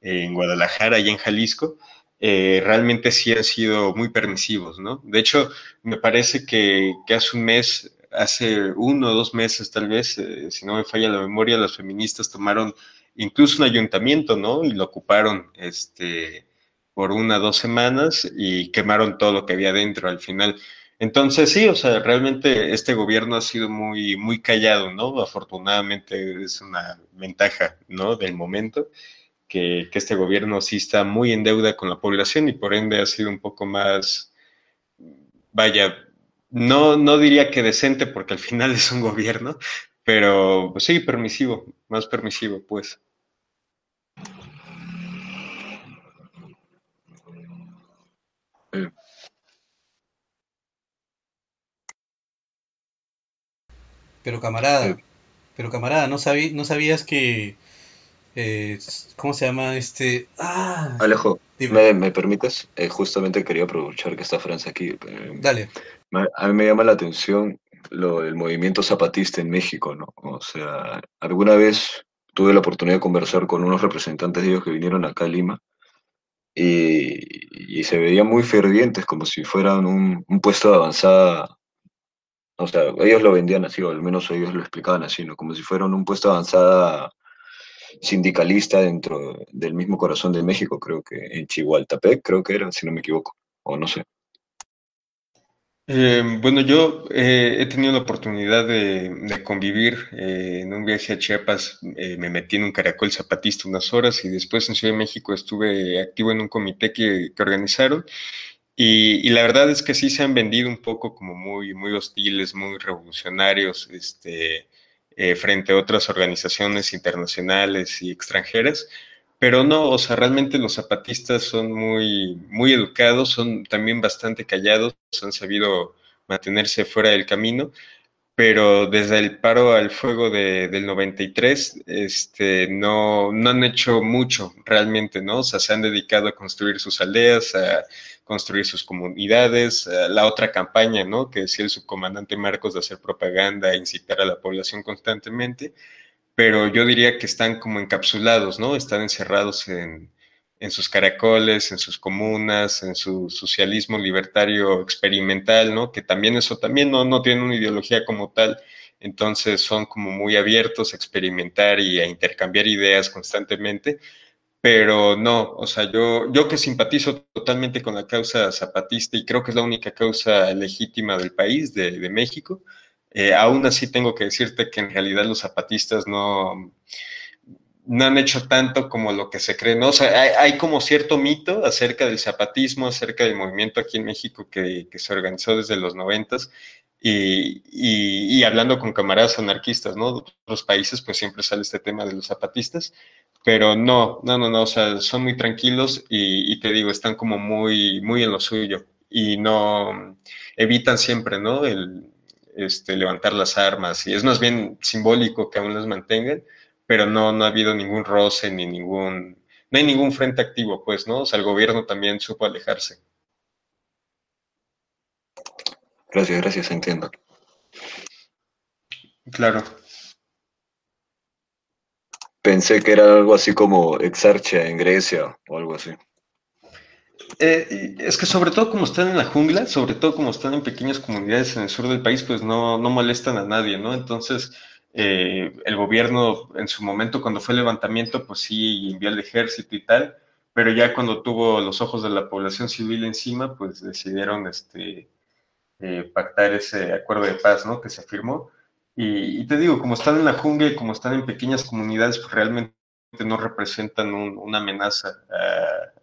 Speaker 2: en Guadalajara y en Jalisco, eh, realmente sí han sido muy permisivos, ¿no? De hecho, me parece que, que hace un mes hace uno o dos meses tal vez, eh, si no me falla la memoria, las feministas tomaron incluso un ayuntamiento, ¿no? Y lo ocuparon este, por una o dos semanas y quemaron todo lo que había dentro al final. Entonces, sí, o sea, realmente este gobierno ha sido muy, muy callado, ¿no? Afortunadamente es una ventaja, ¿no? Del momento, que, que este gobierno sí está muy en deuda con la población y por ende ha sido un poco más, vaya, no, no diría que decente porque al final es un gobierno, pero pues, sí, permisivo, más permisivo, pues.
Speaker 1: Pero camarada, pero camarada, ¿no, ¿no sabías que... Eh, ¿Cómo se llama este?
Speaker 3: Ah, Alejo, ¿me, ¿me, permites? Eh, justamente quería aprovechar que está Francia aquí. Eh,
Speaker 1: Dale.
Speaker 3: A mí me llama la atención lo, el movimiento zapatista en México, ¿no? O sea, alguna vez tuve la oportunidad de conversar con unos representantes de ellos que vinieron acá a Lima y, se veían muy fervientes, como si fueran un, un, puesto de avanzada. O sea, ellos lo vendían así, o al menos ellos lo explicaban así, ¿no? Como si fueran un puesto avanzada sindicalista dentro del mismo corazón de México, creo que en Chihuahua, creo que era, si no me equivoco, o no sé.
Speaker 2: Eh, bueno, yo eh, he tenido la oportunidad de, convivir eh, en un viaje a Chiapas. me metí en un caracol zapatista unas horas y después en Ciudad de México estuve activo en un comité que, organizaron. Y, la verdad es que sí se han vendido un poco como muy, muy hostiles, muy revolucionarios este, frente a otras organizaciones internacionales y extranjeras. Pero no, o sea, realmente los zapatistas son muy, muy educados, son también bastante callados, han sabido mantenerse fuera del camino, pero desde el paro al fuego de, del 93, este, no, no han hecho mucho realmente, ¿no? O sea, se han dedicado a construir sus aldeas, a construir sus comunidades, la otra campaña, ¿no? Que decía el subcomandante Marcos de hacer propaganda, incitar a la población constantemente, pero yo diría que están como encapsulados, ¿no? Están encerrados en, en sus caracoles, en sus comunas, en su socialismo libertario experimental, ¿no? Que también eso también no, no tiene una ideología como tal, entonces son como muy abiertos a experimentar y a intercambiar ideas constantemente, pero no, o sea, yo, yo que simpatizo totalmente con la causa zapatista y creo que es la única causa legítima del país, de, de México, eh, aún así tengo que decirte que en realidad los zapatistas no no han hecho tanto como lo que se cree, ¿no? O sea, hay, como cierto mito acerca del zapatismo, acerca del movimiento aquí en México que, se organizó desde los noventas, y, y, hablando con camaradas anarquistas, ¿no? De otros países, pues siempre sale este tema de los zapatistas, pero no, no, no, no, o sea, son muy tranquilos y, y te digo, están como muy, muy en lo suyo y no evitan siempre, ¿no? El este, levantar las armas y es más bien simbólico que aún las mantengan pero no, no ha habido ningún roce ni ningún, no hay ningún frente activo, pues, ¿no? O sea, el gobierno también supo alejarse.
Speaker 3: Gracias, gracias, entiendo.
Speaker 2: Claro.
Speaker 3: Pensé que era algo así como Exarchia en Grecia o algo así.
Speaker 2: Eh, es que sobre todo como están en la jungla, sobre todo como están en pequeñas comunidades en el sur del país, pues no, no molestan a nadie, ¿no? Entonces, eh, el gobierno en su momento cuando fue el levantamiento, pues sí envió el ejército y tal, pero ya cuando tuvo los ojos de la población civil encima, pues decidieron este, eh, pactar ese acuerdo de paz, ¿no? Que se firmó. Y, te digo, como están en la jungla y como están en pequeñas comunidades, pues realmente no representan una amenaza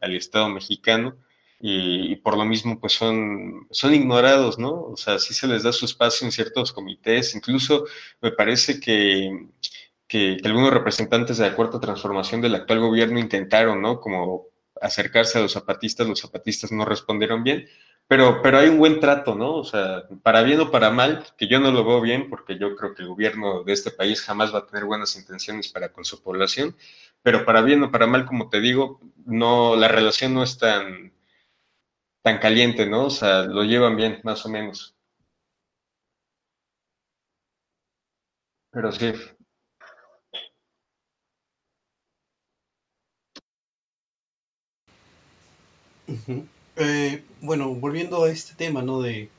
Speaker 2: al Estado mexicano y, por lo mismo pues son, son ignorados, ¿no? O sea, sí se les da su espacio en ciertos comités, incluso me parece que, que, algunos representantes de la cuarta transformación del actual gobierno intentaron, ¿no? Como acercarse a los zapatistas, los zapatistas no respondieron bien, pero, pero hay un buen trato, ¿no? O sea, para bien o para mal, que yo no lo veo bien, porque yo creo que el gobierno de este país jamás va a tener buenas intenciones para con su población, pero para bien o para mal, como te digo, no, la relación no es tan, tan caliente, ¿no? O sea, lo llevan bien, más o menos. Pero sí.
Speaker 1: Eh, bueno, volviendo a este tema, ¿no? De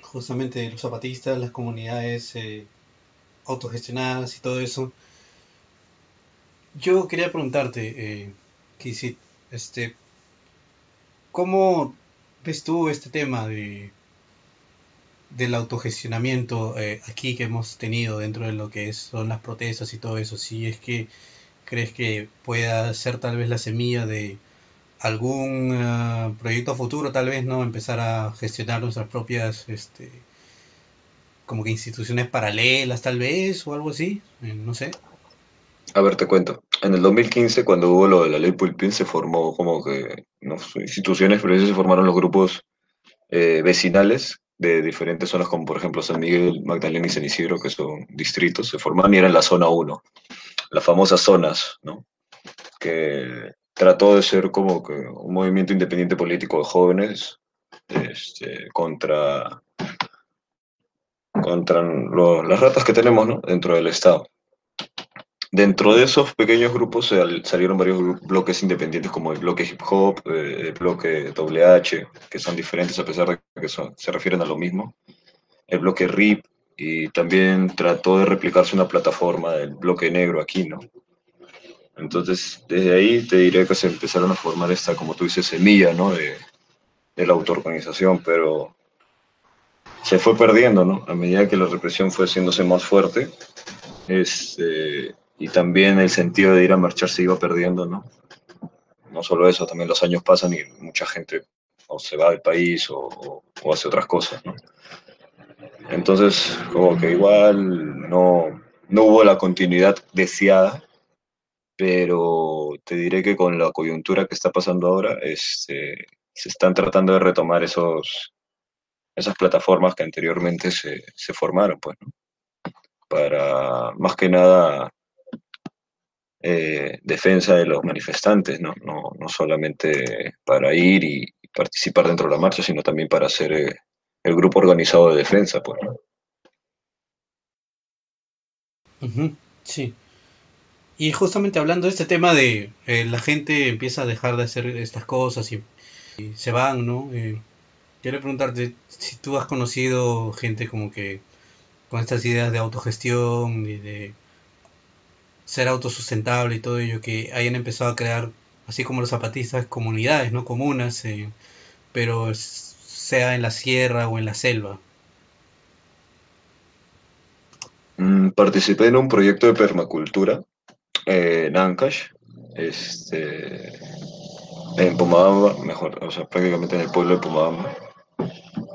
Speaker 1: justamente los zapatistas, las comunidades eh, autogestionadas y todo eso. Yo quería preguntarte, eh, este, ¿Cómo ves tú este tema de del autogestionamiento eh, aquí que hemos tenido dentro de lo que son las protestas y todo eso? Si es que crees que pueda ser tal vez la semilla de algún eh, proyecto futuro, tal vez, ¿no? Empezar a gestionar nuestras propias, este, como que instituciones paralelas, tal vez, o algo así, eh, no sé.
Speaker 3: A ver, te cuento. En el 2015, cuando hubo lo de la ley Pulpín, se formó como que ¿no? instituciones, pero se formaron los grupos eh, vecinales de diferentes zonas, como por ejemplo San Miguel, Magdalena y San Isidro, que son distritos, se formaron y eran la zona 1, las famosas zonas, ¿no? que trató de ser como que un movimiento independiente político de jóvenes este, contra, contra las ratas que tenemos ¿no? dentro del Estado. Dentro de esos pequeños grupos salieron varios bloques independientes como el bloque hip hop, eh, el bloque WH, que son diferentes a pesar de que se refieren a lo mismo, el bloque RIP, y también trató de replicarse una plataforma del bloque negro aquí, ¿no? Entonces, desde ahí te diré que se empezaron a formar esta, como tú dices, semilla, ¿no? De, de la autoorganización, pero se fue perdiendo, ¿no? A medida que la represión fue haciéndose más fuerte, este, y también el sentido de ir a marchar se iba perdiendo, ¿no? No solo eso, también los años pasan y mucha gente o se va del país o, hace otras cosas, ¿no? Entonces, como que igual no, no hubo la continuidad deseada, pero te diré que con la coyuntura que está pasando ahora, este, se están tratando de retomar esos, esas plataformas que anteriormente se, se formaron, pues, ¿no? Para, más que nada, eh, defensa de los manifestantes, ¿no? No, no solamente para ir y participar dentro de la marcha, sino también para ser eh, el grupo organizado de defensa, pues,
Speaker 1: sí. Y justamente hablando de este tema de eh, la gente empieza a dejar de hacer estas cosas y, se van, ¿no? Eh, quiero preguntarte si tú has conocido gente como que con estas ideas de autogestión y de ser autosustentable y todo ello, que hayan empezado a crear, así como los zapatistas, comunidades, ¿no? Comunas, eh, pero sea en la sierra o en la selva.
Speaker 3: Mm, participé en un proyecto de permacultura eh, en Ancash, este, en Pomabamba, mejor, o sea, prácticamente en el pueblo de Pomabamba,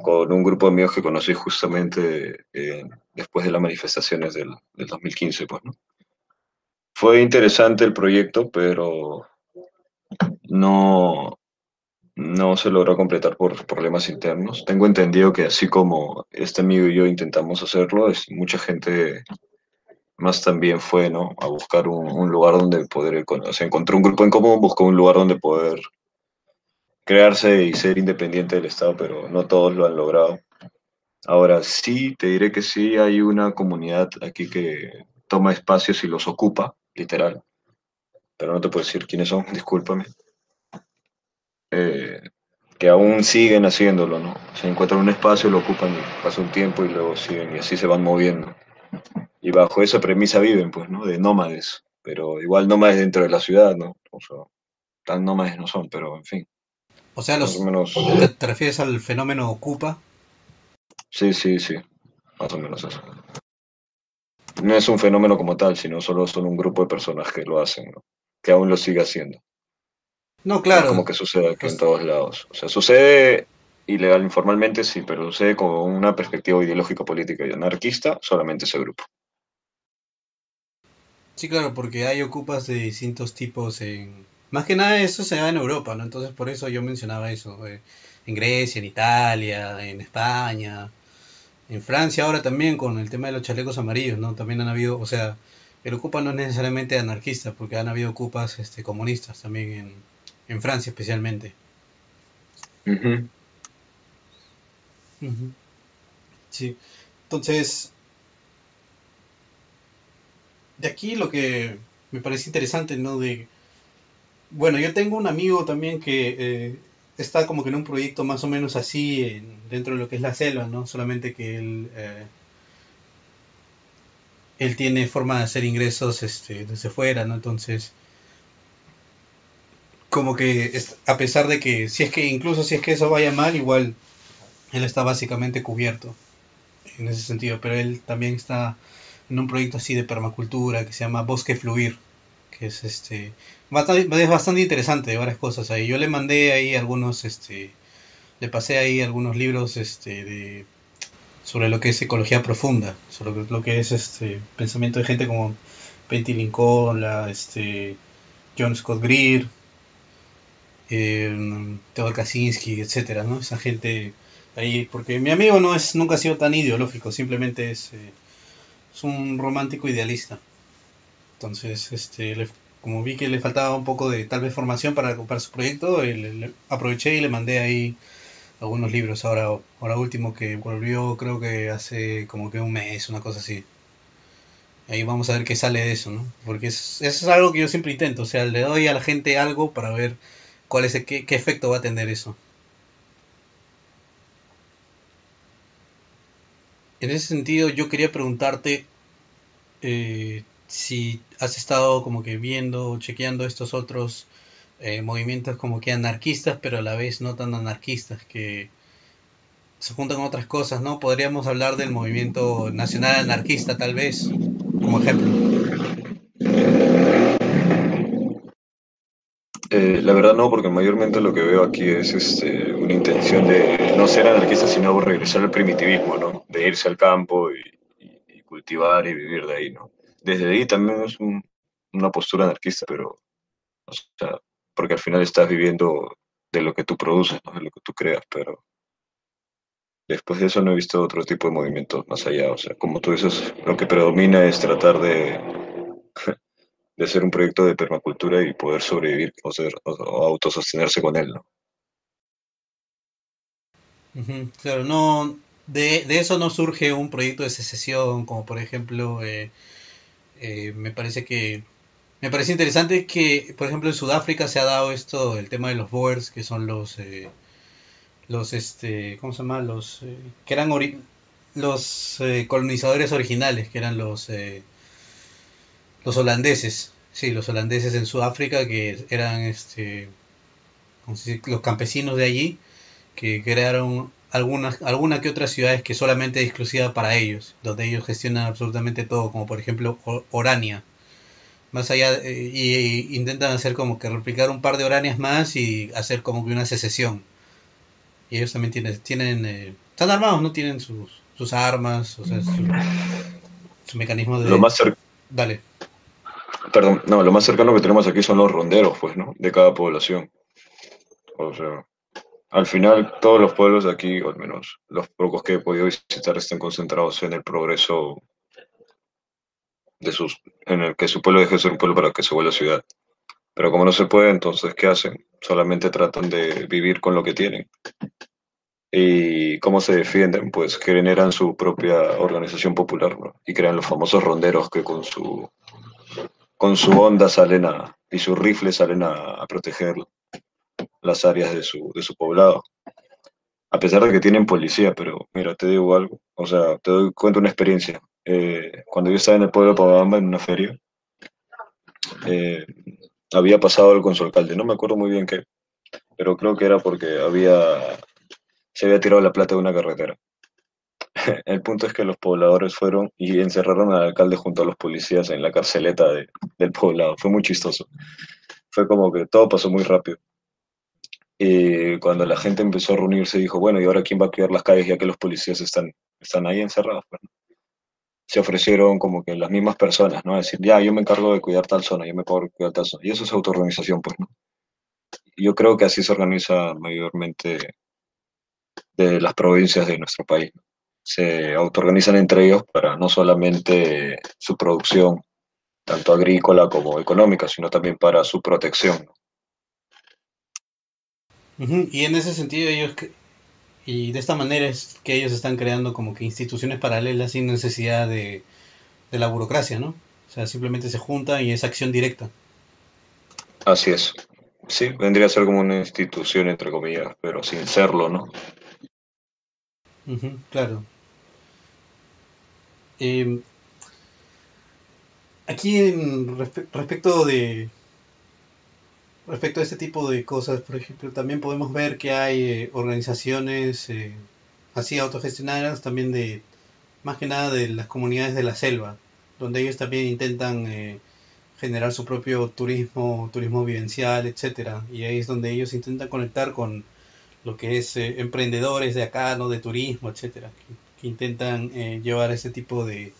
Speaker 3: con un grupo de amigos que conocí justamente eh, después de las manifestaciones del, del 2015, pues, ¿no? Fue interesante el proyecto, pero no, no se logró completar por problemas internos. Tengo entendido que así como este amigo y yo intentamos hacerlo, es, mucha gente más también fue, ¿no? A buscar un, lugar donde poder, o sea, encontró un grupo en común, buscó un lugar donde poder crearse y ser independiente del Estado, pero no todos lo han logrado. Ahora sí, te diré que sí hay una comunidad aquí que toma espacios y los ocupa, literal, pero no te puedo decir quiénes son, [laughs] discúlpame, eh, que aún siguen haciéndolo, ¿no? Se encuentran un espacio, lo ocupan y pasa un tiempo y luego siguen y así se van moviendo. Y bajo esa premisa viven, pues, ¿no? De nómades, pero igual nómades dentro de la ciudad, ¿no? O sea, tan nómades no son, pero en fin,
Speaker 1: O sea,
Speaker 3: o
Speaker 1: los,
Speaker 3: menos,
Speaker 1: ¿te, te refieres al fenómeno Ocupa?
Speaker 3: sí, sí, sí, más o menos eso. No es un fenómeno como tal, sino solo son un grupo de personas que lo hacen, ¿no? Que aún lo sigue haciendo.
Speaker 1: No,
Speaker 3: No es
Speaker 1: claro.
Speaker 3: como que suceda aquí en todos lados. O sea, sucede ilegal informalmente, sí, pero sucede con una perspectiva ideológica, política y anarquista, solamente ese grupo.
Speaker 1: Sí, claro, porque hay ocupas de distintos tipos en... Más que nada eso se da en Europa, ¿no? Entonces por eso yo mencionaba eso. eh, en Grecia, en Italia, en España, en Francia ahora también con el tema de los chalecos amarillos, ¿no? También han habido, o sea, el ocupa no es necesariamente anarquista, porque han habido ocupas este, comunistas también en, en Francia especialmente. Sí. Entonces, de aquí lo que me parece interesante, ¿no? De, bueno, yo tengo un amigo también que eh, está como que en un proyecto más o menos así en- dentro de lo que es la selva, ¿no? Solamente que él, eh, él tiene forma de hacer ingresos este, desde fuera, ¿no? Entonces, como que a pesar de que, si es que, incluso si es que eso vaya mal, igual él está básicamente cubierto en ese sentido, pero él también está en un proyecto así de permacultura que se llama Bosque Fluir, que es este bastante, es bastante interesante varias cosas ahí. Yo le mandé ahí algunos, este, le pasé ahí algunos libros este, sobre lo que es ecología profunda, sobre lo que, es este pensamiento de gente como Pentti Lincoln, la, este, John Scott Greer, eh, Theodor Kaczynski, etcétera, ¿no? Esa gente ahí, porque mi amigo no es, nunca ha sido tan ideológico, simplemente es, eh, es un romántico idealista. Entonces, este, le- como vi que le faltaba un poco de tal vez formación para, para su proyecto, le- aproveché y le mandé ahí algunos libros. Ahora, ahora último que volvió, creo que hace como que un mes, una cosa así. Ahí vamos a ver qué sale de eso, ¿no? Porque es, eso es algo que yo siempre intento, o sea, le doy a la gente algo para ver cuál es el- qué, qué efecto va a tener eso. En ese sentido, yo quería preguntarte eh, si has estado como que viendo, chequeando estos otros eh, movimientos como que anarquistas, pero a la vez no tan anarquistas, que se juntan con otras cosas, ¿no? Podríamos hablar del movimiento nacional anarquista, tal vez, como ejemplo.
Speaker 3: Eh, la verdad no, porque mayormente lo que veo aquí es este, una intención de no ser anarquista, sino regresar al primitivismo, ¿no? De irse al campo y, y- cultivar y vivir de ahí, ¿no? Desde ahí también es un- una postura anarquista, pero, o sea, porque al final estás viviendo de lo que tú produces, ¿no? De lo que tú creas, pero Después de eso no he visto otro tipo de movimientos más allá. O sea, como tú dices, lo que predomina es tratar de, de hacer un proyecto de permacultura y poder sobrevivir o, ser, o autosostenerse con él, ¿no?
Speaker 1: Claro, no, de, de eso no surge un proyecto de secesión, como por ejemplo, eh, eh, me parece que, me parece interesante que, por ejemplo, en Sudáfrica se ha dado esto, el tema de los Boers, que son los, eh, los, este, ¿cómo se llama? Los, eh, que eran los eh, colonizadores originales, que eran los, los holandeses, sí, los holandeses en Sudáfrica, que eran, este, los campesinos de allí que crearon algunas, alguna que otras ciudades que solamente es exclusiva para ellos, donde ellos gestionan absolutamente todo, como por ejemplo Orania. Más allá, eh, y, y intentan hacer como que replicar un par de Oranias más y hacer como que una secesión. Y ellos también tienen, tienen eh, están armados, ¿no? Tienen sus, sus armas, o sea, su, su mecanismo
Speaker 3: Lo
Speaker 1: de...
Speaker 3: más cer-
Speaker 1: Dale.
Speaker 3: Perdón, no, lo más cercano que tenemos aquí son los ronderos, pues, ¿no? De cada población. O sea, al final todos los pueblos de aquí, o al menos los pocos que he podido visitar, están concentrados en el progreso de sus, en el que su pueblo deje de ser un pueblo para que se vuelva ciudad. Pero como no se puede, entonces, ¿qué hacen? Solamente tratan de vivir con lo que tienen. ¿Y cómo se defienden? Pues generan su propia organización popular, ¿no? Y crean los famosos ronderos que con su, con su onda salen a, y sus rifles salen a, proteger las áreas de su, de su poblado. A pesar de que tienen policía, pero mira, te digo algo, o sea, te doy cuento una experiencia. Eh, cuando yo estaba en el pueblo de Pabamba en una feria, eh, había pasado algo con su alcalde, no me acuerdo muy bien qué, pero creo que era porque había, se había tirado la plata de una carretera. [laughs] El punto es que los pobladores fueron y encerraron al alcalde junto a los policías en la carceleta de- del poblado. Fue muy chistoso. Fue como que todo pasó muy rápido. Y cuando la gente empezó a reunirse, dijo, bueno, ¿y ahora quién va a cuidar las calles ya que los policías están, están ahí encerrados? Se ofrecieron como que las mismas personas, ¿no? Decir, ya, yo me encargo de cuidar tal zona, yo me de cuidar tal zona. Y eso es autorganización, pues, ¿no? Yo creo que así se organiza mayormente de las provincias de nuestro país. ¿no? Se autoorganizan entre ellos para no solamente su producción, tanto agrícola como económica, sino también para su protección.
Speaker 1: Y en ese sentido ellos, y de esta manera es que ellos están creando como que instituciones paralelas sin necesidad de, de la burocracia, ¿no? O sea, simplemente se juntan y es acción directa.
Speaker 3: Así es. Sí, vendría a ser como una institución, entre comillas, pero sin serlo, ¿no?
Speaker 1: Claro. Em, aquí en respe- respecto de respecto a este tipo de cosas, por ejemplo, también podemos ver que hay eh, organizaciones eh, así autogestionadas también de más que nada de las comunidades de la selva, donde ellos también intentan eh, generar su propio turismo, turismo vivencial, etcétera, y ahí es donde ellos intentan conectar con lo que es emprendedores de acá, ¿no? De turismo, etcétera, intentan eh, llevar ese tipo de,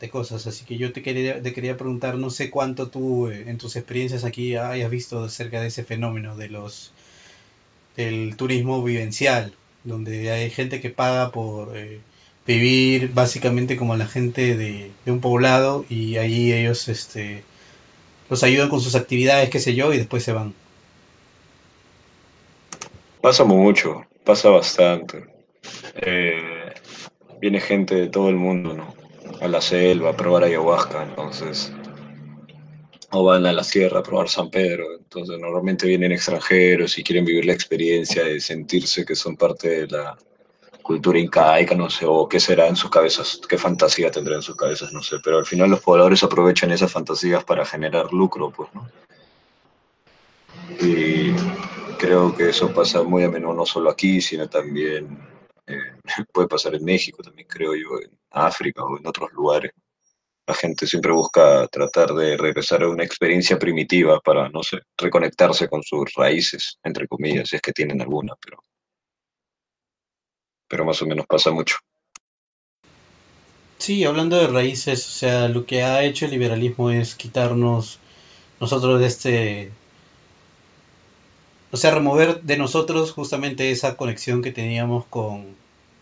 Speaker 1: de cosas. Así que yo te quería, te quería preguntar, no sé cuánto tú eh, en tus experiencias aquí hayas visto acerca de ese fenómeno de los del turismo vivencial, donde hay gente que paga por eh, vivir básicamente como la gente de, de un poblado y allí ellos este los ayudan con sus actividades, qué sé yo, y después se van.
Speaker 3: Pasa mucho, pasa bastante. Eh, viene gente de todo el mundo, ¿no? A la selva a probar ayahuasca, entonces, o van a la sierra a probar San Pedro, entonces normalmente vienen extranjeros y quieren vivir la experiencia de sentirse que son parte de la cultura incaica, no sé, o qué será en sus cabezas, qué fantasía tendrán en sus cabezas, no sé, pero al final los pobladores aprovechan esas fantasías para generar lucro, pues, ¿no? Y creo que eso pasa muy a menudo, no solo aquí, sino también eh, puede pasar en México, también creo yo, en África o en otros lugares. La gente siempre busca tratar de regresar a una experiencia primitiva para, no sé, reconectarse con sus raíces, entre comillas, si es que tienen alguna, pero, pero más o menos pasa mucho.
Speaker 1: Sí, hablando de raíces, o sea, lo que ha hecho el liberalismo es quitarnos nosotros de este, o sea, remover de nosotros justamente esa conexión que teníamos con,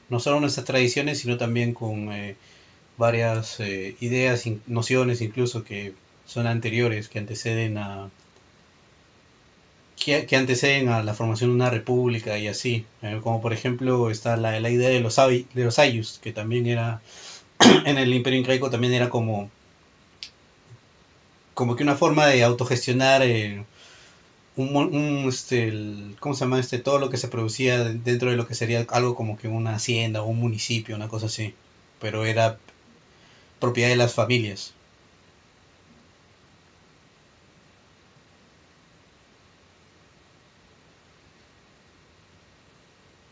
Speaker 1: no solo nuestras tradiciones, sino también con eh, varias eh, ideas, nociones incluso que son anteriores, que anteceden a que, anteceden a la formación de una república y así, eh, como por ejemplo está la, la idea de los, de los ayus, que también era [clears throat] en el imperio incaico también era como como que una forma de autogestionar un, este, ¿cómo se llama? Este, todo lo que se producía dentro de lo que sería algo como que una hacienda o un municipio, una cosa así. Pero era propiedad de las familias.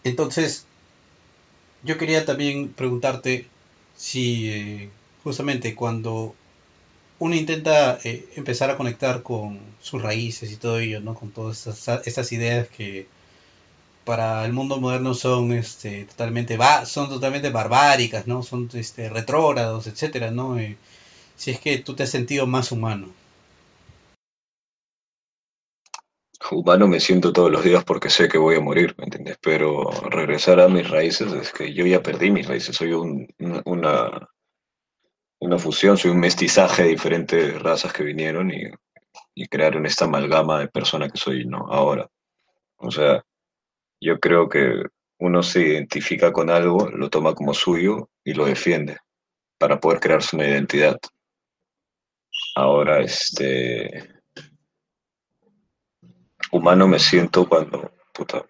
Speaker 1: Entonces, yo quería también preguntarte si eh, justamente cuando uno intenta eh, empezar a conectar con sus raíces y todo ello, ¿no? Con todas estas, ideas que para el mundo moderno son este totalmente son totalmente barbáricas, ¿no? Son este retrógrados, etcétera, ¿no? Eh, si es que tú te has sentido más humano.
Speaker 3: Humano me siento todos los días porque sé que voy a morir, ¿me entiendes? Pero regresar a mis raíces es que yo ya perdí mis raíces, soy un, una, una fusión, soy un mestizaje de diferentes razas que vinieron y, crearon esta amalgama de persona que soy ¿no? ahora. O sea, yo creo que uno se identifica con algo, lo toma como suyo y lo defiende para poder crearse una identidad. Ahora, este, humano me siento cuando, puta,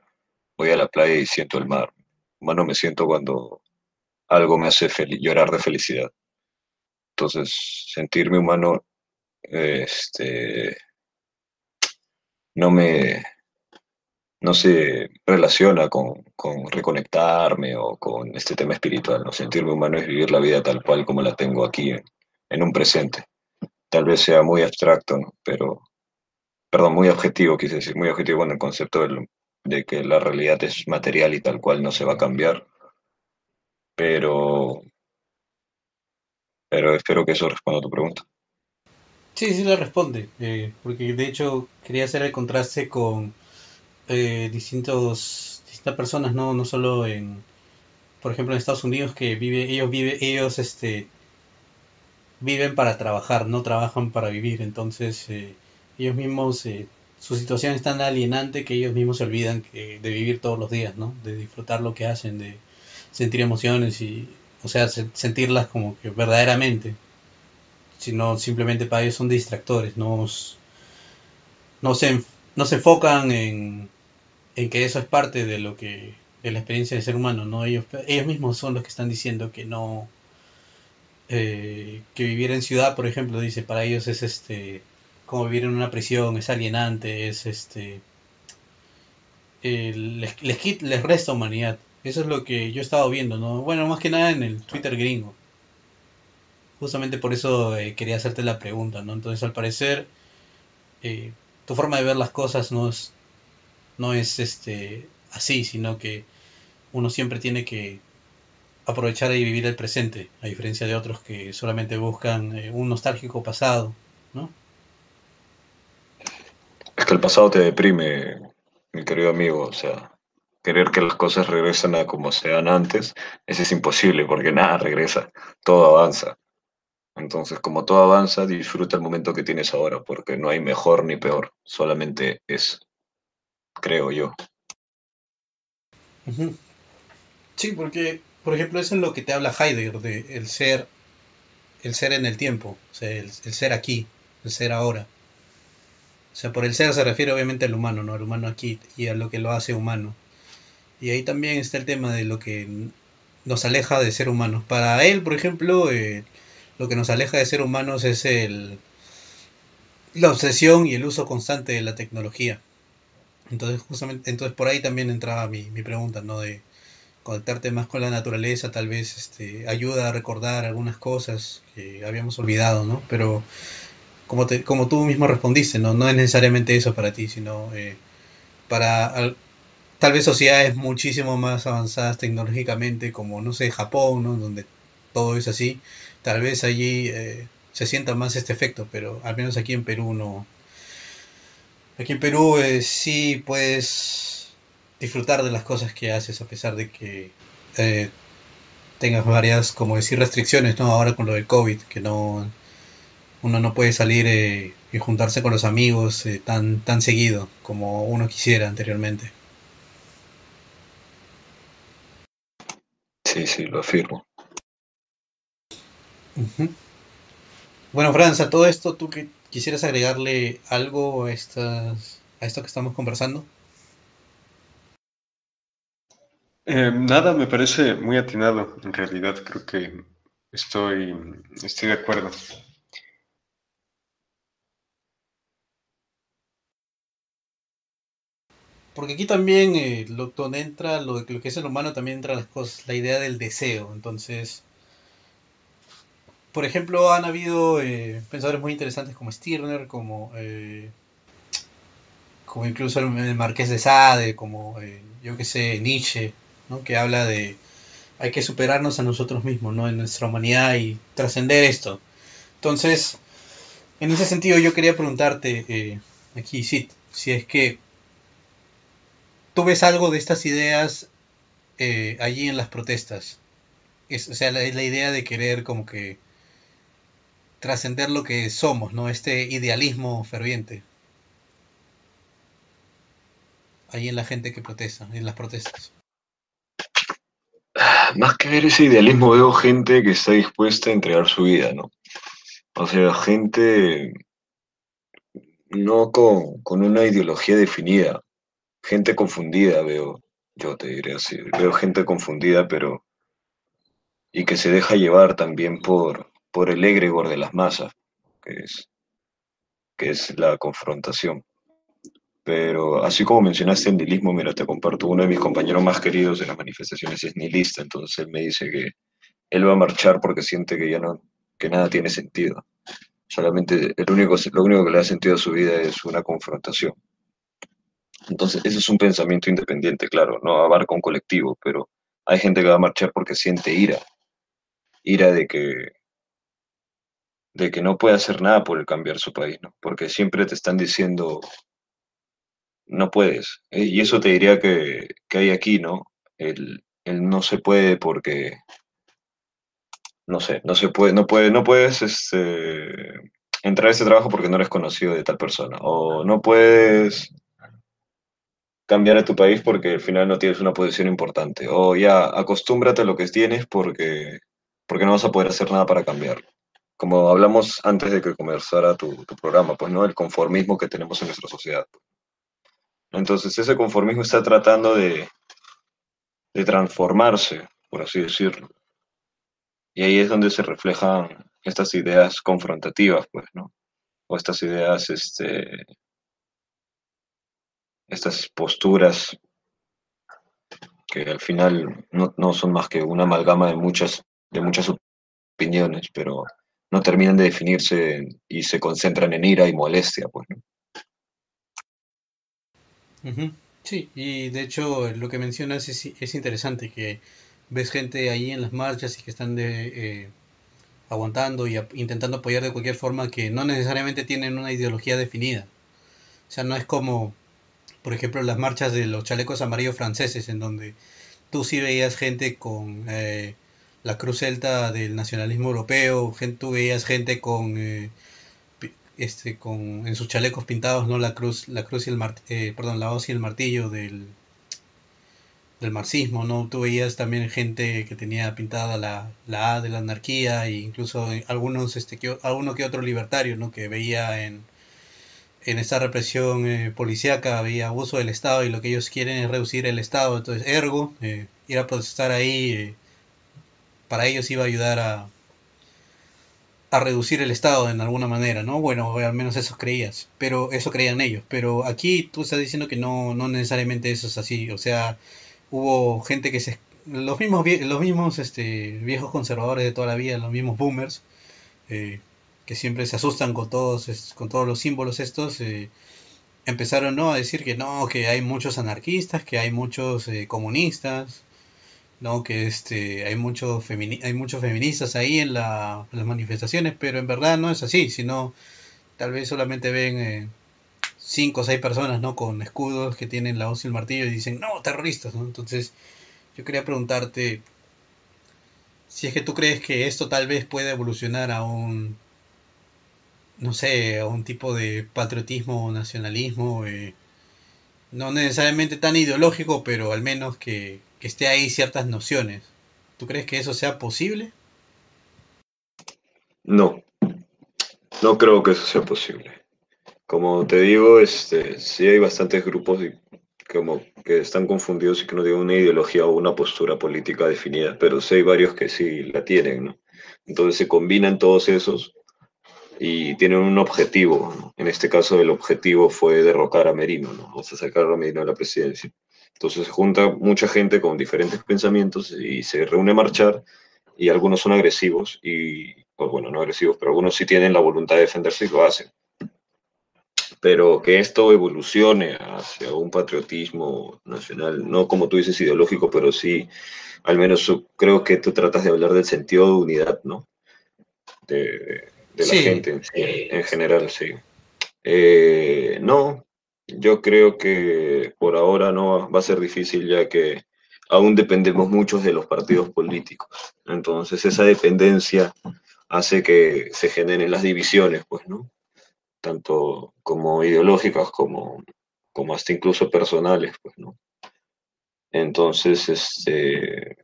Speaker 3: voy a la playa y siento el mar. Humano me siento cuando algo me hace llorar de felicidad. Entonces, sentirme humano, este, no me, no se relaciona con, reconectarme o con este tema espiritual. ¿no? Sentirme humano es vivir la vida tal cual como la tengo aquí en, un presente. Tal vez sea muy abstracto, pero, perdón, muy objetivo, quise decir, muy objetivo en el concepto de que la realidad es material y tal cual no se va a cambiar. Pero pero espero que eso responda a tu pregunta.
Speaker 1: Sí, sí lo responde, eh, porque de hecho quería hacer el contraste con eh, distintos distintas personas, no no solo en por ejemplo en Estados Unidos que vive ellos vive ellos este viven para trabajar, no trabajan para vivir, entonces eh, ellos mismos su situación es tan alienante que ellos mismos se olvidan que, de vivir todos los días, ¿no? De disfrutar lo que hacen, de sentir emociones y o sea, sentirlas como que verdaderamente, sino simplemente para ellos son distractores, no, se, no se enfocan en, en que eso es parte de lo que de la experiencia de ser humano, ¿no? Ellos, ellos mismos son los que están diciendo que no, eh, que vivir en ciudad, por ejemplo, dice, para ellos es este, como vivir en una prisión, es alienante, es este, les, les, les resta humanidad. Eso es lo que yo he estado viendo, ¿no? Bueno, más que nada en el Twitter gringo. Justamente por eso eh, quería hacerte la pregunta, ¿no? Entonces, al parecer, eh, tu forma de ver las cosas no es, no es este, así, sino que uno siempre tiene que aprovechar y vivir el presente, a diferencia de otros que solamente buscan eh, un nostálgico pasado, ¿no?
Speaker 3: Es que el pasado te deprime, mi querido amigo, o sea, querer que las cosas regresen a como sean antes, eso es imposible porque nada regresa, todo avanza. Entonces, como todo avanza, disfruta el momento que tienes ahora, porque no hay mejor ni peor, solamente es, creo yo.
Speaker 1: Sí, porque, por ejemplo, eso es lo que te habla Heidegger, de el ser, el ser en el tiempo, o sea, el, el ser aquí, el ser ahora. O sea, por el ser se refiere obviamente al humano, ¿no? Al humano aquí y a lo que lo hace humano. Y ahí también está el tema de lo que nos aleja de ser humanos. Para él, por ejemplo, eh, lo que nos aleja de ser humanos es el, la obsesión y el uso constante de la tecnología. Entonces, justamente, entonces por ahí también entraba mi, mi pregunta, ¿no? De conectarte más con la naturaleza, tal vez este, ayuda a recordar algunas cosas que habíamos olvidado, ¿no? Pero como, te, como tú mismo respondiste, ¿no? No es necesariamente eso para ti, sino eh, para tal vez sociedades muchísimo más avanzadas tecnológicamente, como no sé, Japón, ¿no? donde todo es así, tal vez allí eh, se sienta más este efecto, pero al menos aquí en Perú no. Aquí en Perú eh, sí puedes disfrutar de las cosas que haces a pesar de que eh, tengas varias, como decir, restricciones, ¿no? Ahora con lo del COVID, que no uno no puede salir eh, y juntarse con los amigos eh, tan, tan seguido como uno quisiera anteriormente.
Speaker 3: Sí, sí, lo afirmo.
Speaker 1: Bueno, Franz, a todo esto, ¿tú que quisieras agregarle algo a, estas, a esto que estamos conversando?
Speaker 2: Eh, nada, me parece muy atinado. En realidad, creo que estoy, estoy de acuerdo.
Speaker 1: Porque aquí también eh, lo, donde entra lo, que es el humano también entra las cosas, la idea del deseo. Entonces, por ejemplo, han habido eh, pensadores muy interesantes como Stirner, como, eh, como incluso el, Marqués de Sade, como yo que sé, Nietzsche, ¿no? que habla de hay que superarnos a nosotros mismos, ¿no? en nuestra humanidad y trascender esto. Entonces, en ese sentido yo quería preguntarte aquí, Sid, si es que tú ves algo de estas ideas eh, allí en las protestas. Es, o sea, la, la idea de querer como que trascender lo que somos, ¿no? Este idealismo ferviente. Allí en la gente que protesta, en las protestas.
Speaker 3: Más que ver ese idealismo, veo gente que está dispuesta a entregar su vida, ¿no? O sea, gente no con una ideología definida, gente confundida veo, yo te diré así, veo gente confundida, pero y que se deja llevar también por, por el egregor de las masas, que es, que es la confrontación. Pero así como mencionaste el nihilismo, mira, te comparto, uno de mis compañeros más queridos en las manifestaciones es nihilista, entonces él me dice que él va a marchar porque siente que ya no, que nada tiene sentido. Solamente el único, lo único que le ha sentido a su vida es una confrontación. Entonces, ese es un pensamiento independiente, claro, no abarca un colectivo, pero hay gente que va a marchar porque siente ira, ira de que de que no puede hacer nada por cambiar su país, ¿no? Porque siempre te están diciendo, no puedes. Eh, y eso te diría que, que hay aquí, ¿no? El, el, no se puede porque, no sé, no se puede, no puede, no puedes este, entrar a ese trabajo porque no eres conocido de tal persona, o no puedes cambiar a tu país porque al final no tienes una posición importante. O ya, acostúmbrate a lo que tienes porque, porque no vas a poder hacer nada para cambiarlo. Como hablamos antes de que comenzara tu, tu programa, pues, ¿no? El conformismo que tenemos en nuestra sociedad. Entonces, ese conformismo está tratando de, de transformarse, por así decirlo. Y ahí es donde se reflejan estas ideas confrontativas, pues, ¿no? O estas ideas, este, estas posturas que al final no, no, son más que una amalgama de muchas, de muchas opiniones, pero no terminan de definirse y se concentran en ira y molestia, pues, ¿no?
Speaker 1: Sí, y de hecho lo que mencionas es, es, interesante, que ves gente ahí en las marchas y que están de, eh, aguantando y intentando apoyar de cualquier forma que no necesariamente tienen una ideología definida. O sea, no es como por ejemplo, las marchas de los chalecos amarillos franceses, en donde tú sí veías gente con eh, la cruz celta del nacionalismo europeo, gente, tú veías gente con, eh, este, con en sus chalecos pintados, no la cruz, la cruz y el eh, perdón, la hoz y el martillo del, del marxismo, ¿no? Tú veías también gente que tenía pintada la, la A de la anarquía e incluso algunos, este, que, alguno que otro libertario, ¿no? Que veía en en esta represión eh, policíaca había abuso del Estado y lo que ellos quieren es reducir el Estado. Entonces, ergo, eh, ir a protestar ahí, eh, para ellos iba a ayudar a, a reducir el Estado en alguna manera, ¿no? Bueno, al menos eso creías, pero eso creían ellos. Pero aquí tú estás diciendo que no, no necesariamente eso es así. O sea, hubo gente que se... Los mismos, los mismos este, viejos conservadores de toda la vida, los mismos boomers, eh, que siempre se asustan con todos, con todos los símbolos estos, eh, empezaron ¿no? a decir que no, que hay muchos anarquistas, que hay muchos eh, comunistas, no, que este, hay, mucho hay muchos feministas ahí en, la, las manifestaciones, pero en verdad no es así, sino tal vez solamente ven eh, cinco o seis personas ¿no? con escudos que tienen la hoz y el martillo y dicen, no, terroristas, ¿no? entonces yo quería preguntarte si es que tú crees que esto tal vez pueda evolucionar a un, no sé, a un tipo de patriotismo o nacionalismo, eh, no necesariamente tan ideológico, pero al menos que, que esté ahí ciertas nociones. ¿Tú crees que eso sea posible?
Speaker 3: No, no creo que eso sea posible. Como te digo, este, sí hay bastantes grupos como que están confundidos y que no tienen una ideología o una postura política definida, pero sí hay varios que sí la tienen, ¿no? Entonces se combinan todos esos y tienen un objetivo, ¿no? En este caso el objetivo fue derrocar a Merino, ¿no? O sea, sacar a Merino de la presidencia. Entonces se junta mucha gente con diferentes pensamientos y se reúne a marchar y algunos son agresivos y, pues bueno, no agresivos, pero algunos sí tienen la voluntad de defenderse y lo hacen. Pero que esto evolucione hacia un patriotismo nacional, no como tú dices ideológico, pero sí, al menos creo que tú tratas de hablar del sentido de unidad, ¿no? De, de la
Speaker 1: Sí,
Speaker 3: gente en, en general, sí. Eh, no, yo creo que por ahora no va a ser difícil ya que aún dependemos muchos de los partidos políticos. Entonces esa dependencia hace que se generen las divisiones, pues, ¿no? Tanto como ideológicas como, como hasta incluso personales, pues, ¿no? Entonces, este,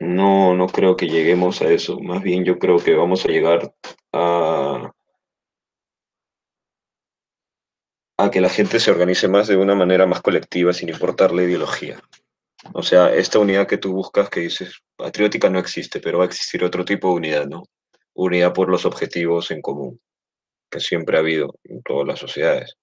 Speaker 3: no, no creo que lleguemos a eso. Más bien yo creo que vamos a llegar a, que la gente se organice más de una manera más colectiva sin importar la ideología. O sea, esta unidad que tú buscas, que dices, patriótica no existe, pero va a existir otro tipo de unidad, ¿no? Unidad por los objetivos en común, que siempre ha habido en todas las sociedades,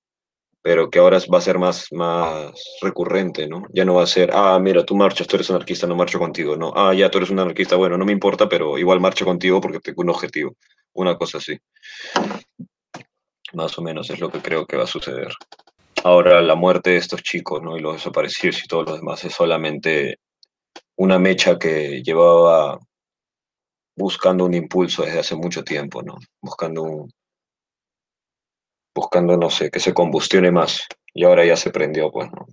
Speaker 3: pero que ahora va a ser más, más recurrente, ¿no? Ya no va a ser, ah, mira, tú marchas, tú eres anarquista, no marcho contigo, no, ah, ya, tú eres un anarquista, bueno, no me importa, pero igual marcho contigo porque tengo un objetivo, una cosa así. Más o menos es lo que creo que va a suceder. Ahora la muerte de estos chicos, ¿no? Y los desaparecidos y todo lo demás es solamente una mecha que llevaba buscando un impulso desde hace mucho tiempo, ¿no? Buscando un, buscando, no sé, que se combustione más. Y ahora ya se prendió, pues, ¿no?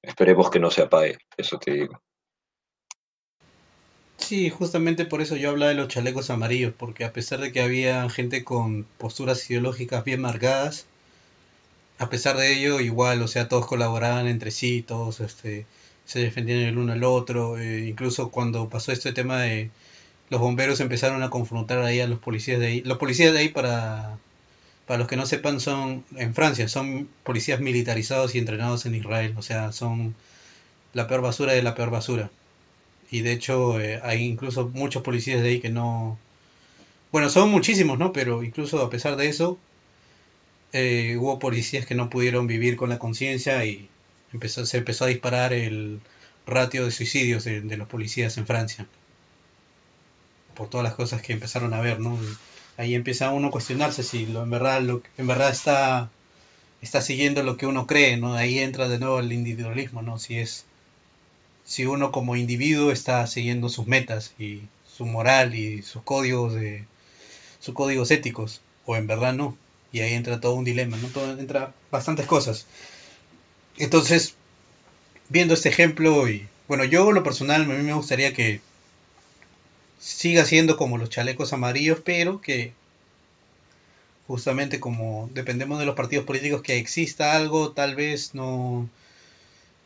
Speaker 3: Esperemos que no se apague, eso te digo.
Speaker 1: Sí, justamente por eso yo hablaba de los chalecos amarillos, porque a pesar de que había gente con posturas ideológicas bien marcadas, a pesar de ello, igual, o sea, todos colaboraban entre sí, todos este, se defendían el uno al otro, eh, incluso cuando pasó este tema de los bomberos empezaron a confrontar ahí a los policías de ahí. Los policías de ahí, para, para los que no sepan, son en Francia, son policías militarizados y entrenados en Israel, o sea, son la peor basura de la peor basura. Y de hecho, eh, hay incluso muchos policías de ahí que no... Bueno, son muchísimos, ¿no? Pero incluso a pesar de eso, eh, hubo policías que no pudieron vivir con la conciencia y empezó, se empezó a disparar el ratio de suicidios de, de los policías en Francia. Por todas las cosas que empezaron a ver, ¿no? Ahí empieza uno a cuestionarse si lo, en verdad, lo, en verdad está, está siguiendo lo que uno cree, ¿no? Ahí entra de nuevo el individualismo, ¿no? Si es si uno como individuo está siguiendo sus metas y su moral y sus códigos de sus códigos éticos o en verdad no y ahí entra todo un dilema no todo entra bastantes cosas entonces viendo este ejemplo y bueno yo lo personal a mí me gustaría que siga siendo como los chalecos amarillos pero que justamente como dependemos de los partidos políticos que exista algo tal vez no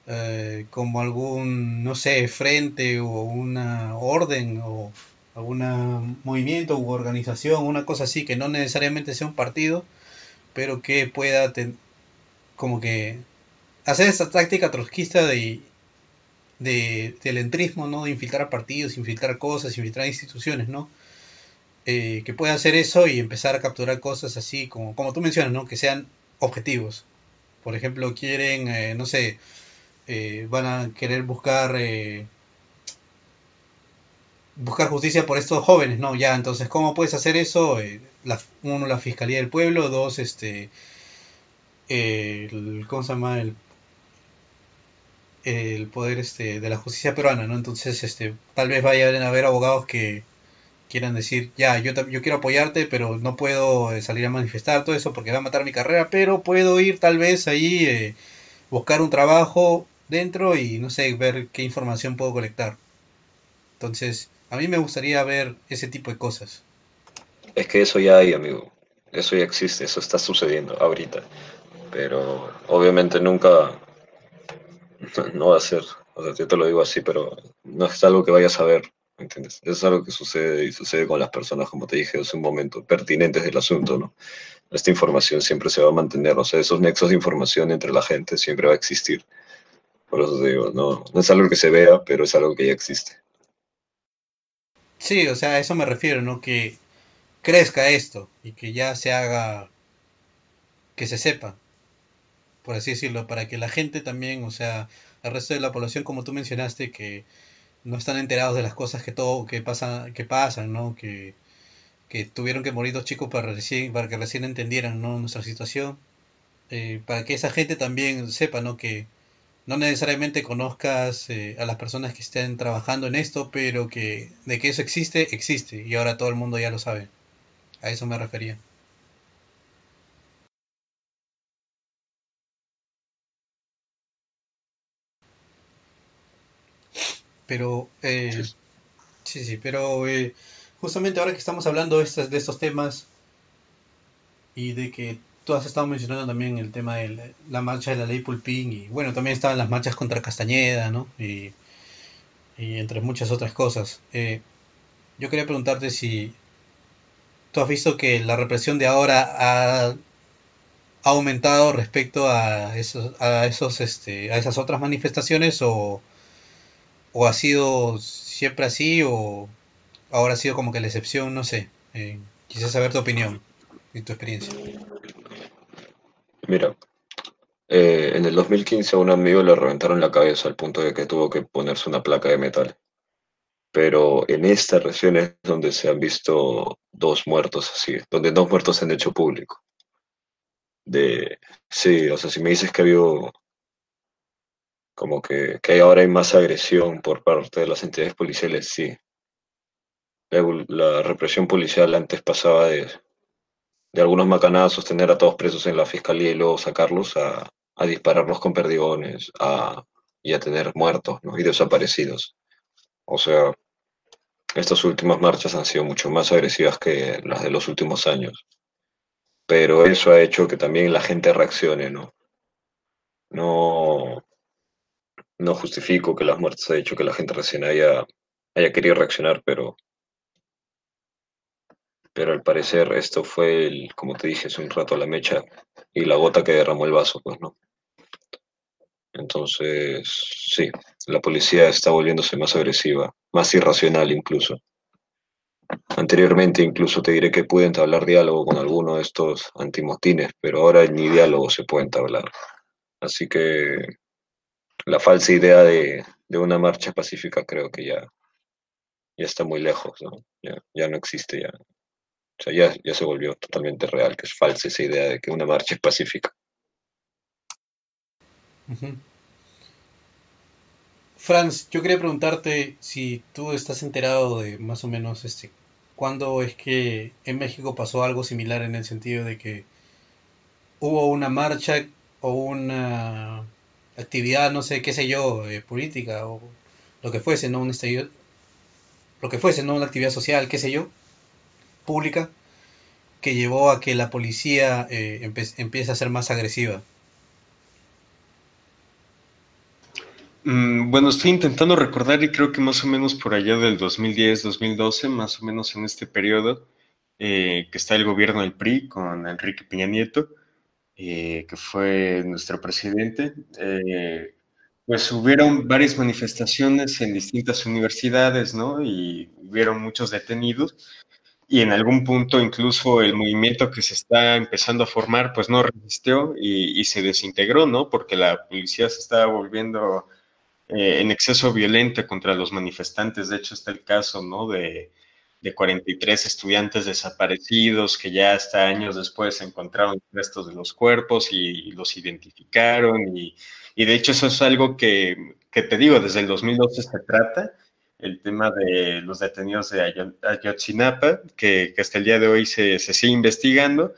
Speaker 1: eh, como algún, no sé, frente o una orden o algún movimiento u organización, una cosa así, que no necesariamente sea un partido, pero que pueda como que hacer esa táctica trotskista de, de, del entrismo, ¿no? De infiltrar partidos, infiltrar cosas, infiltrar instituciones, ¿no? Eh, que pueda hacer eso y empezar a capturar cosas así, como, como tú mencionas, ¿no? Que sean objetivos. Por ejemplo, quieren, eh, no sé, eh, van a querer buscar eh, buscar justicia por estos jóvenes, ¿no? Ya, entonces, ¿cómo puedes hacer eso? Eh, la, uno, la Fiscalía del Pueblo, dos, este, ¿cómo se llama? El, el poder este, de la justicia peruana, ¿no? Entonces, este, tal vez vayan a haber abogados que quieran decir, ya, yo, yo quiero apoyarte, pero no puedo eh, salir a manifestar todo eso porque va a matar mi carrera, pero puedo ir tal vez ahí, eh, buscar un trabajo dentro y no sé, ver qué información puedo colectar. Entonces, a mí me gustaría ver ese tipo de cosas.
Speaker 3: Es que eso ya hay, amigo. Eso ya existe, eso está sucediendo ahorita. Pero obviamente nunca no va a ser, o sea, yo te lo digo así, pero no es algo que vayas a ver, ¿entiendes? Es algo que sucede y sucede con las personas, como te dije hace un momento, pertinentes del asunto, ¿no? Esta información siempre se va a mantener, o sea, esos nexos de información entre la gente siempre va a existir. Por eso te digo, no, no es algo que se vea, pero es algo que ya existe.
Speaker 1: Sí, o sea, a eso me refiero, ¿no? Que crezca esto y que ya se haga, que se sepa, por así decirlo, para que la gente también, o sea, el resto de la población, como tú mencionaste, que no están enterados de las cosas que todo, que pasan, que pasan, ¿no? Que, que tuvieron que morir dos chicos para recién, para que recién entendieran. Nuestra situación, eh, para que esa gente también sepa, ¿no? Que no necesariamente conozcas eh, a las personas que estén trabajando en esto, pero que de que eso existe, existe, y ahora todo el mundo ya lo sabe. A eso me refería. Pero, eh, sí, sí, pero eh, justamente ahora que estamos hablando de estos, de estos temas y de que tú has estado mencionando también el tema de la, la marcha de la ley Pulpín y bueno, también estaban las marchas contra Castañeda, ¿no? Y, y entre muchas otras cosas. Eh, yo quería preguntarte si tú has visto que la represión de ahora ha, ha aumentado respecto a esos, a esos, este, a esas otras manifestaciones o, o ha sido siempre así o ahora ha sido como que la excepción, no sé. Eh, saber tu opinión y tu experiencia.
Speaker 3: Mira, eh, en el 2015 a un amigo le reventaron la cabeza al punto de que tuvo que ponerse una placa de metal. Pero en esta región es donde se han visto dos muertos así, donde dos muertos se han hecho público. De, sí, o sea, si me dices que ha habido como que, que ahora hay más agresión por parte de las entidades policiales, sí. La, represión policial antes pasaba de, de algunos macanazos, tener a todos presos en la fiscalía y luego sacarlos a, a dispararlos con perdigones a, y a tener muertos ¿no? y desaparecidos. O sea, estas últimas marchas han sido mucho más agresivas que las de los últimos años. Pero eso ha hecho que también la gente reaccione, ¿no? No, no justifico que las muertes ha hecho que la gente recién haya, haya querido reaccionar, pero, pero al parecer esto fue, el, como te dije hace un rato, la mecha y la gota que derramó el vaso, pues, ¿no? Entonces, sí, la policía está volviéndose más agresiva, más irracional incluso. Anteriormente incluso te diré que pude entablar diálogo con alguno de estos antimotines, pero ahora ni diálogo se puede entablar. Así que la falsa idea de, de una marcha pacífica creo que ya, ya está muy lejos, ¿no? Ya, ya no existe ya. O sea, ya, ya se volvió totalmente real, que es falsa esa idea de que una marcha es pacífica.
Speaker 1: Franz, yo quería preguntarte si tú estás enterado de más o menos este, cuándo es que en México pasó algo similar en el sentido de que hubo una marcha o una actividad, no sé, qué sé yo, eh, política o lo que fuese, ¿no? Un estallido, lo que fuese, ¿no? Una actividad social, qué sé yo, pública, que llevó a que la policía eh, empiece a ser más agresiva.
Speaker 2: Mm, Bueno, estoy intentando recordar y creo que más o menos por allá del 2010, 2012, más o menos en este periodo, eh, que está el gobierno del PRI con Enrique Peña Nieto, eh, que fue nuestro presidente, eh, pues hubieron varias manifestaciones en distintas universidades, ¿no? Y hubieron muchos detenidos. Y en algún punto incluso el movimiento que se está empezando a formar, pues no resistió y, se desintegró, ¿no? Porque la policía se estaba volviendo eh, en exceso violenta contra los manifestantes. De hecho, está el caso, ¿no? De, de 43 estudiantes desaparecidos que ya hasta años después encontraron restos de los cuerpos y, los identificaron. Y, y, de hecho eso es algo que, que, te digo, desde el 2012 se trata, el tema de los detenidos de Ayotzinapa, que, que hasta el día de hoy se, se sigue investigando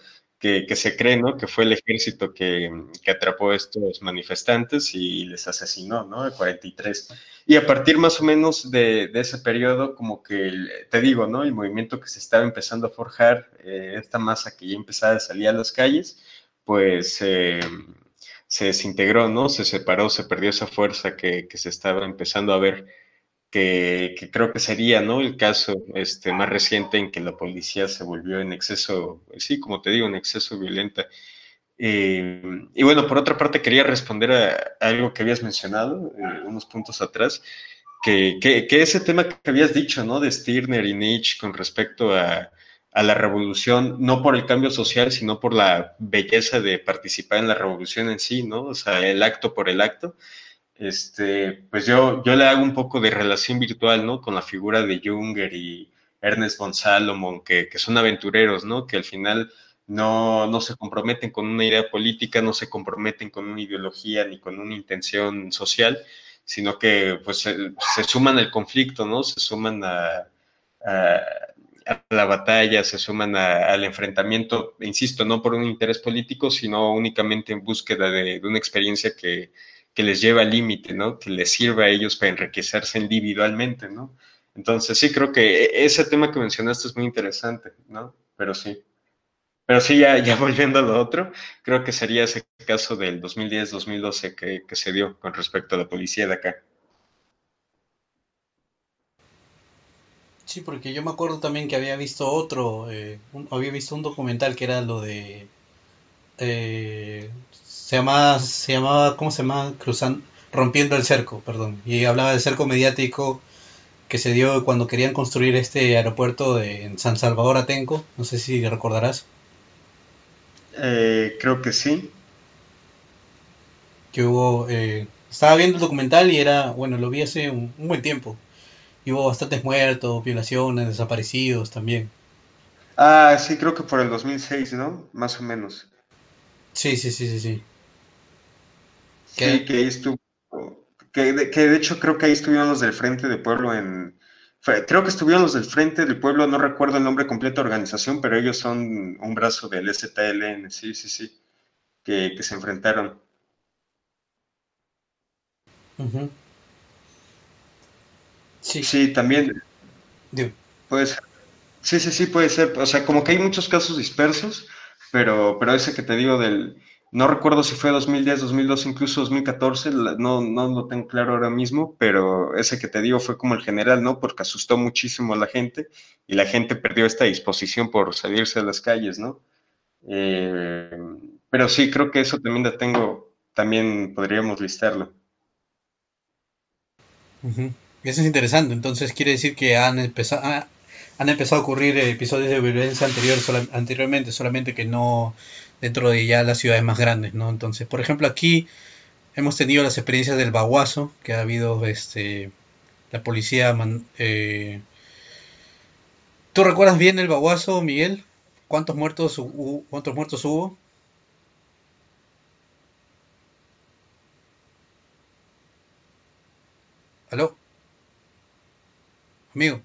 Speaker 2: que, se cree, ¿no? Que fue el ejército que, atrapó a estos manifestantes y les asesinó, ¿no? El 43. Y a partir más o menos de, ese periodo, como que, te digo, ¿no? El movimiento que se estaba empezando a forjar, eh, esta masa que ya empezaba a salir a las calles, pues eh, se desintegró, ¿no? Se separó, se perdió esa fuerza que, que se estaba empezando a ver que, creo que sería ¿no? el caso este, más reciente en que la policía se volvió en exceso, sí, como te digo, en exceso violenta. Eh, y bueno, por otra parte, quería responder a, algo que habías mencionado eh, unos puntos atrás, que, que, ese tema que habías dicho, ¿no? De Stirner y Nietzsche con respecto a, a la revolución, no por el cambio social, sino por la belleza de participar en la revolución en sí, ¿no? O sea, el acto por el acto este, pues yo, yo le hago un poco de relación virtual, ¿no? Con la figura de Junger y Ernest von Salomon, que, que son aventureros, ¿no? Que al final no, no se comprometen con una idea política, no se comprometen con una ideología ni con una intención social, sino que pues se, suman al conflicto, ¿no? Se suman a, a, la batalla, se suman al enfrentamiento, insisto, no por un interés político, sino únicamente en búsqueda de una experiencia que, que les lleva al límite, ¿no? Que les sirva a ellos para enriquecerse individualmente, ¿no? Entonces sí creo que e-, ese tema que mencionaste es muy interesante, ¿no? Pero sí. Pero sí, ya, ya [laughs] volviendo a lo otro, creo que sería ese caso del 2010-2012 que, que se dio con respecto a la policía de acá.
Speaker 1: Sí, porque yo me acuerdo también que había visto otro, eh, había visto un documental que era lo de eh, se llamaba, se llamaba, ¿cómo se llama? Cruzando, rompiendo el cerco, perdón. Y hablaba del cerco mediático que se dio cuando querían construir este aeropuerto de, en San Salvador Atenco. No sé si recordarás.
Speaker 2: Eh, creo que sí.
Speaker 1: Que hubo, eh, estaba viendo el documental y era, bueno, lo vi hace un, buen tiempo. Y hubo bastantes muertos, violaciones, desaparecidos también.
Speaker 2: Ah, sí, creo que por el 2006, ¿no? Más o menos.
Speaker 1: Sí, sí, sí, sí, sí.
Speaker 2: Sí, que ahí estuvo, que de, que de hecho creo que ahí estuvieron los del Frente de Pueblo en, creo que estuvieron los del Frente del Pueblo, no recuerdo el nombre completo de organización, pero ellos son un brazo del STLN, sí, sí, sí, que, se enfrentaron. Sí. Sí, también. Puede ser. Sí, sí, sí, puede ser. O sea, como que hay muchos casos dispersos, pero, pero ese que te digo del, no recuerdo si fue 2010, 2012, incluso 2014, no, no lo tengo claro ahora mismo, pero ese que te digo fue como el general, ¿no? Porque asustó muchísimo a la gente y la gente perdió esta disposición por salirse a las calles, ¿no? Eh, pero sí, creo que eso también lo tengo, también podríamos listarlo.
Speaker 1: Eso es interesante, entonces quiere decir que han empezado, ah, han empezado a ocurrir episodios de violencia anterior, anteriormente, solamente que no dentro de ya las ciudades más grandes, ¿no? Entonces, por ejemplo, aquí hemos tenido las experiencias del baguazo, que ha habido este la policía eh, ¿Tú recuerdas bien el baguazo, Miguel? ¿Cuántos muertos hubo? ¿Cuántos muertos hubo? ¿Aló? Amigo.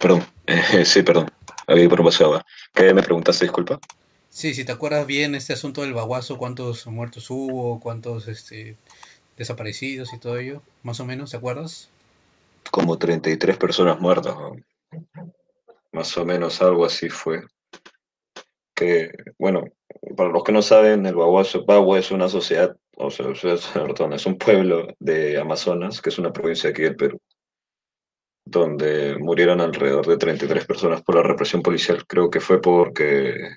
Speaker 3: Perdón, [laughs] sí, perdón. Había pasaba. ¿Qué me preguntaste, disculpa?
Speaker 1: Sí, si te acuerdas bien este asunto del baguazo, cuántos muertos hubo, cuántos este, desaparecidos y todo ello, más o menos, ¿te acuerdas?
Speaker 3: Como 33 personas muertas, más o menos algo así fue. Que, bueno, para los que no saben, el Baguazo, Bagua es una sociedad, o sea, es un pueblo de Amazonas, que es una provincia aquí del Perú donde murieron alrededor de 33 personas por la represión policial. Creo que fue porque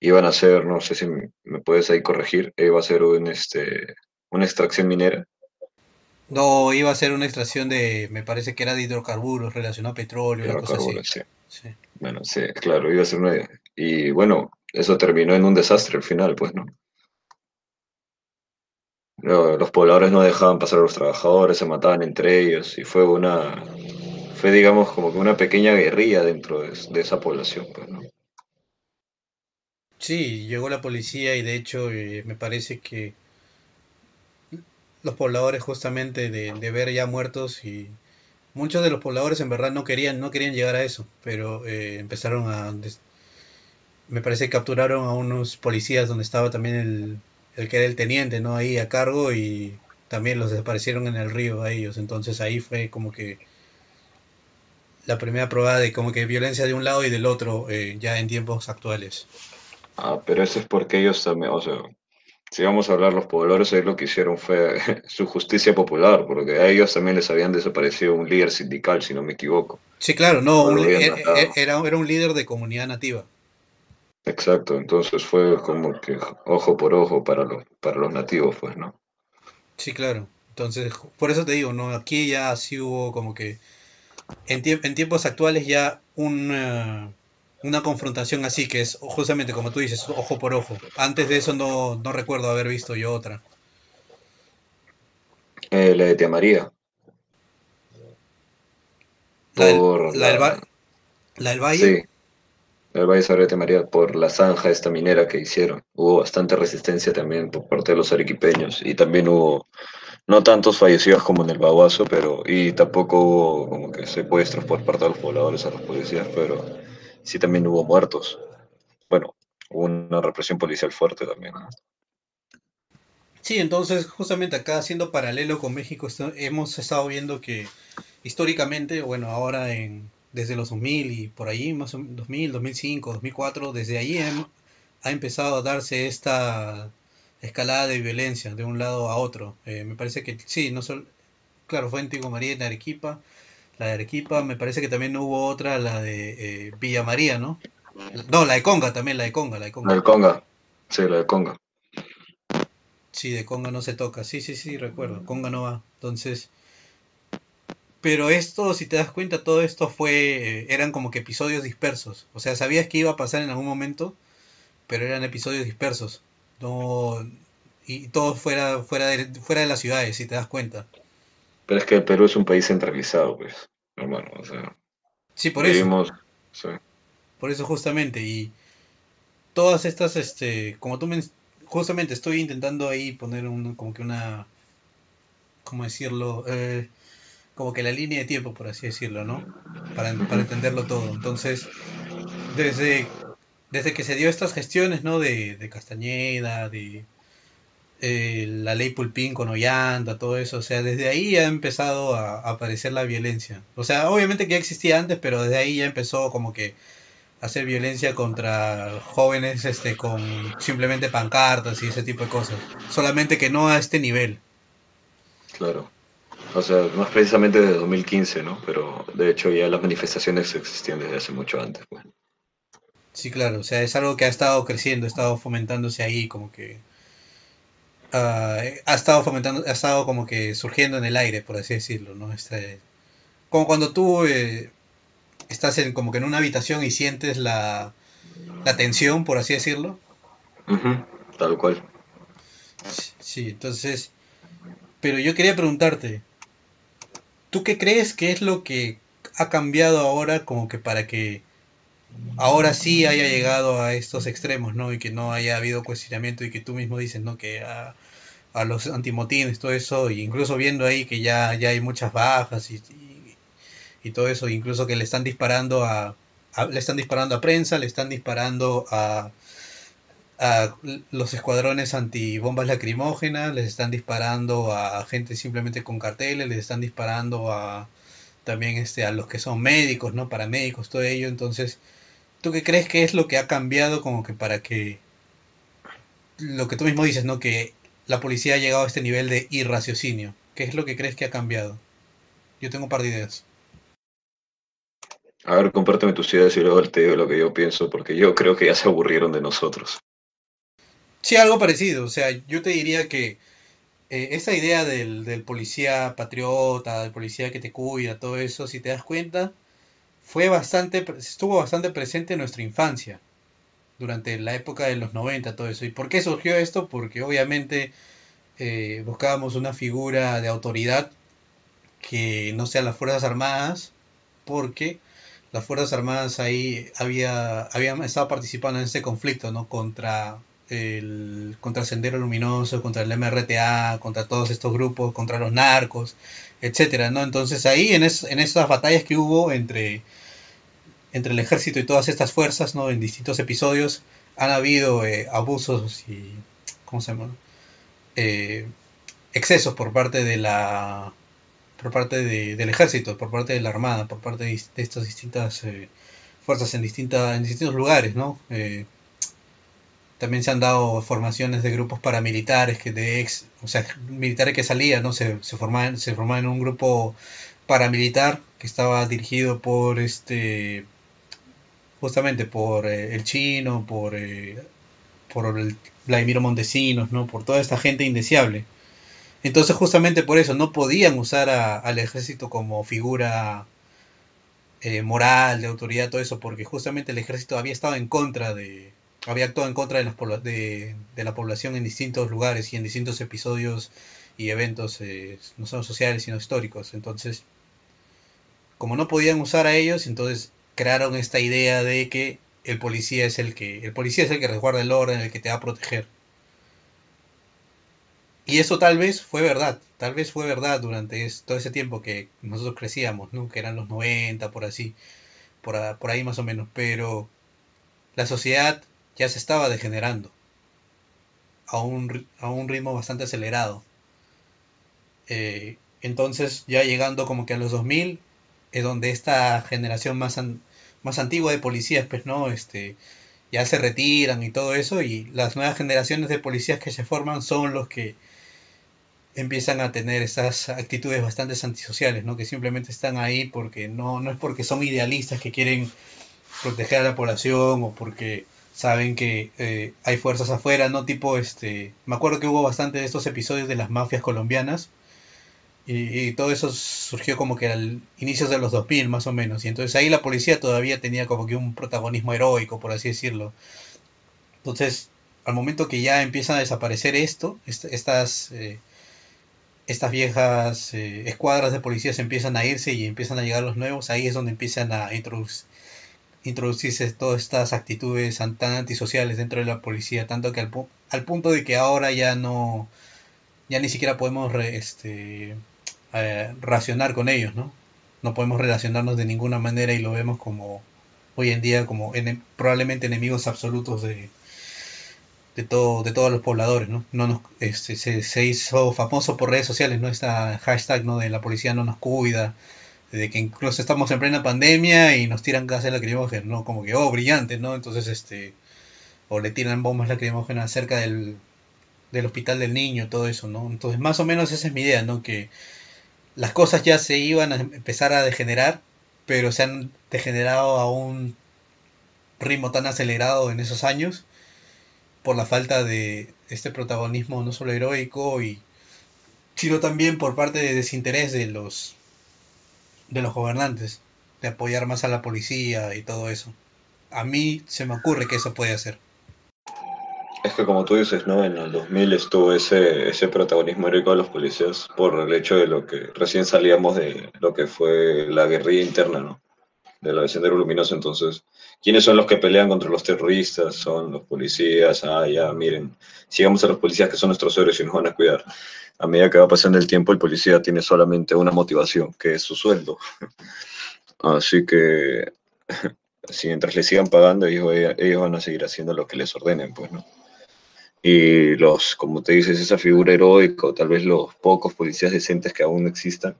Speaker 3: iban a hacer, no sé si me puedes ahí corregir, iba a ser un, este, una extracción minera.
Speaker 1: No, iba a ser una extracción de, me parece que era de hidrocarburos relacionado a petróleo.
Speaker 3: Hidrocarburos, sí. sí. Bueno, sí, claro, iba a ser una... Y bueno, eso terminó en un desastre al final, pues, ¿no? Los pobladores no dejaban pasar a los trabajadores, se mataban entre ellos y fue una, fue digamos como que una pequeña guerrilla dentro de, esa población. Pues.
Speaker 1: Sí, llegó la policía y de hecho eh, me parece que los pobladores justamente de, ver ya muertos y muchos de los pobladores en verdad no querían no querían llegar a eso, pero eh, empezaron a me parece que capturaron a unos policías donde estaba también el, el que era el teniente, ¿no? Ahí a cargo y también los desaparecieron en el río a ellos. Entonces ahí fue como que la primera prueba de como que violencia de un lado y del otro eh, ya en tiempos actuales.
Speaker 3: Ah, pero eso es porque ellos también, o sea, si vamos a hablar los pobladores, ahí lo que hicieron fue [laughs] su justicia popular, porque a ellos también les habían desaparecido un líder sindical, si no me equivoco.
Speaker 1: Sí, claro, no, era, era, un líder de comunidad nativa.
Speaker 3: Exacto, entonces fue como que ojo por ojo para los, para los nativos, pues, ¿no?
Speaker 1: Sí, claro. Entonces, por eso te digo, ¿no? Aquí ya sí hubo como que en, en tiempos actuales ya una, una confrontación así, que es justamente como tú dices, ojo por ojo. Antes de eso no, no recuerdo haber visto yo otra.
Speaker 3: Eh, la de Tia María.
Speaker 1: La, del, la, del, Valle.
Speaker 3: Sí el Valle de María por la zanja esta minera que hicieron. Hubo bastante resistencia también por parte de los arequipeños y también hubo no tantos fallecidos como en el Baguazo, pero y tampoco hubo como que secuestros por parte de los pobladores a los policías, pero sí también hubo muertos. Bueno, hubo una represión policial fuerte también.
Speaker 1: Sí, entonces justamente acá haciendo paralelo con México hemos estado viendo que históricamente, bueno, ahora en desde los 2000 y por ahí, más o 2000, 2005, 2004, desde ahí ha empezado a darse esta escalada de violencia de un lado a otro. Eh, me parece que sí, no solo, claro, fue en Tigo María en Arequipa, la de Arequipa, me parece que también hubo otra, la de eh, Villa María, ¿no? No, la de Conga también, la de Conga, la de Conga.
Speaker 3: La de Conga, sí, la de Conga.
Speaker 1: Sí, de Conga no se toca, sí, sí, sí, recuerdo, Conga no va. Entonces, pero esto, si te das cuenta, todo esto fue, eran como que episodios dispersos. O sea, sabías que iba a pasar en algún momento, pero eran episodios dispersos. No, y todo fuera, fuera, de, fuera de las ciudades, si te das cuenta.
Speaker 3: Pero es que el Perú es un país centralizado, pues, hermano. O sea,
Speaker 1: sí, por eso. Por eso justamente. Y todas estas, este, como tú me, justamente estoy intentando ahí poner un, como que una, ¿cómo decirlo? Eh, como que la línea de tiempo, por así decirlo, ¿no? Para, entenderlo todo. Entonces, desde, desde que se dio estas gestiones, ¿no? De, de Castañeda, de eh, la ley Pulpín con Ollanta, todo eso, o sea, desde ahí ha empezado a, aparecer la violencia. O sea, obviamente que ya existía antes, pero desde ahí ya empezó como que hacer violencia contra jóvenes este con simplemente pancartas y ese tipo de cosas. Solamente que no a este nivel.
Speaker 3: Claro. O sea, es precisamente desde 2015, ¿no? Pero de hecho ya las manifestaciones existían desde hace mucho antes. Pues.
Speaker 1: Sí, claro, o sea, es algo que ha estado creciendo, ha estado fomentándose ahí, como que... Ah, ha estado fomentando, ha estado como que surgiendo en el aire, por así decirlo, ¿no? Este, como cuando tú eh, estás en, como que en una habitación y sientes la, la tensión, por así decirlo.
Speaker 3: tal cual.
Speaker 1: Sí, entonces... Pero yo quería preguntarte, ¿Tú qué crees que es lo que ha cambiado ahora como que para que ahora sí haya llegado a estos extremos, ¿no? Y que no haya habido cuestionamiento y que tú mismo dices, ¿no? Que a, los antimotines, todo eso, e incluso viendo ahí que ya, ya hay muchas bajas y, y, todo eso, incluso que le están disparando a, le están disparando a prensa, le están disparando a, a los escuadrones antibombas lacrimógenas, les están disparando a gente simplemente con carteles, les están disparando a también este a los que son médicos, ¿no? Paramédicos, todo ello. Entonces, ¿tú qué crees que es lo que ha cambiado como que para que lo que tú mismo dices, ¿no? Que la policía ha llegado a este nivel de irraciocinio. ¿Qué es lo que crees que ha cambiado? Yo tengo un par de ideas.
Speaker 3: A ver, compárteme tus ideas y luego te digo lo que yo pienso, porque yo creo que ya se aburrieron de nosotros.
Speaker 1: Sí, algo parecido. O sea, yo te diría que eh, esa idea del, policía patriota, del policía que te cuida, todo eso, si te das cuenta, fue bastante, estuvo bastante presente en nuestra infancia, durante la época de los 90, todo eso. ¿Y por qué surgió esto? Porque obviamente eh, buscábamos una figura de autoridad que no sea las Fuerzas Armadas, porque las Fuerzas Armadas ahí había, habían estado participando en este conflicto, ¿no? Contra el, contra Sendero Luminoso, contra el MRTA, contra todos estos grupos, contra los narcos, etcétera, ¿no? Entonces ahí en, es, en esas batallas que hubo entre entre el ejército y todas estas fuerzas, ¿no? En distintos episodios han habido eh, abusos y, ¿cómo se llama? Eh, excesos por parte de la por parte del ejército, por parte de la armada, por parte de, estas distintas eh, fuerzas en distintas en distintos lugares, ¿no? También se han dado formaciones de grupos paramilitares que de ex, o sea, militares que salían, ¿no? Se, se formaban, se en un grupo paramilitar que estaba dirigido por este justamente por eh, el chino, por eh, por Vladimiro Montesinos, ¿no? Por toda esta gente indeseable. Entonces, justamente por eso no podían usar al ejército como figura eh, moral, de autoridad, todo eso, porque justamente el ejército había estado en contra de, había actuado en contra de, las, de, de, la población en distintos lugares y en distintos episodios y eventos, eh, no solo sociales, sino históricos. Entonces, como no podían usar a ellos, entonces crearon esta idea de que el policía es el que, el policía es el que resguarda el orden, el que te va a proteger. Y eso tal vez fue verdad, tal vez fue verdad durante todo ese tiempo que nosotros crecíamos, ¿no? que eran los 90, por así, por, por ahí más o menos, pero la sociedad ya se estaba degenerando a un, a un ritmo bastante acelerado. Eh, entonces, ya llegando como que a los 2000, es donde esta generación más, más antigua de policías, pues no, este, ya se retiran y todo eso, y las nuevas generaciones de policías que se forman son los que empiezan a tener esas actitudes bastante antisociales, ¿no? Que simplemente están ahí porque no, no es porque son idealistas que quieren proteger a la población o porque saben que eh, hay fuerzas afuera, ¿no? Tipo, este, me acuerdo que hubo bastante de estos episodios de las mafias colombianas y, todo eso surgió como que al inicios de los 2000 más o menos, y entonces ahí la policía todavía tenía como que un protagonismo heroico, por así decirlo. Entonces, al momento que ya empieza a desaparecer esto, estas, eh, estas viejas eh, escuadras de policías empiezan a irse y empiezan a llegar los nuevos, ahí es donde empiezan a introducir introducirse todas estas actitudes tan antisociales dentro de la policía, tanto que al, al punto de que ahora ya no, ya ni siquiera podemos este, eh, racionar con ellos, ¿no? No podemos relacionarnos de ninguna manera y lo vemos como hoy en día como probablemente enemigos absolutos de, de, todo, de todos los pobladores, ¿no? no este, se, se, hizo famoso por redes sociales, ¿no? Esta hashtag, ¿no? De la policía no nos cuida, de que incluso estamos en plena pandemia y nos tiran gases lacrimógenos, ¿no? Como que, oh, brillante, ¿no? Entonces, este, o le tiran bombas lacrimógenas cerca del, del hospital del niño, todo eso, ¿no? Entonces, más o menos esa es mi idea, ¿no? Que las cosas ya se iban a empezar a degenerar, pero se han degenerado a un ritmo tan acelerado en esos años por la falta de este protagonismo no solo heroico y sino también por parte de desinterés de los de los gobernantes, de apoyar más a la policía y todo eso. A mí se me ocurre que eso puede hacer.
Speaker 3: Es que como tú dices, ¿no? En el 2000 estuvo ese, ese protagonismo heroico de los policías por el hecho de lo que recién salíamos de lo que fue la guerrilla interna, ¿no? De la Sendero Luminoso. Entonces, ¿quiénes son los que pelean contra los terroristas? Son los policías. Ah, ya, miren, sigamos a los policías que son nuestros héroes y nos van a cuidar a medida que va pasando el tiempo, el policía tiene solamente una motivación, que es su sueldo. [laughs] Así que [laughs] si mientras le sigan pagando, ellos, ellos van a seguir haciendo lo que les ordenen, pues, ¿no? Y los, como te dices, esa figura heroica, o tal vez los pocos policías decentes que aún existan,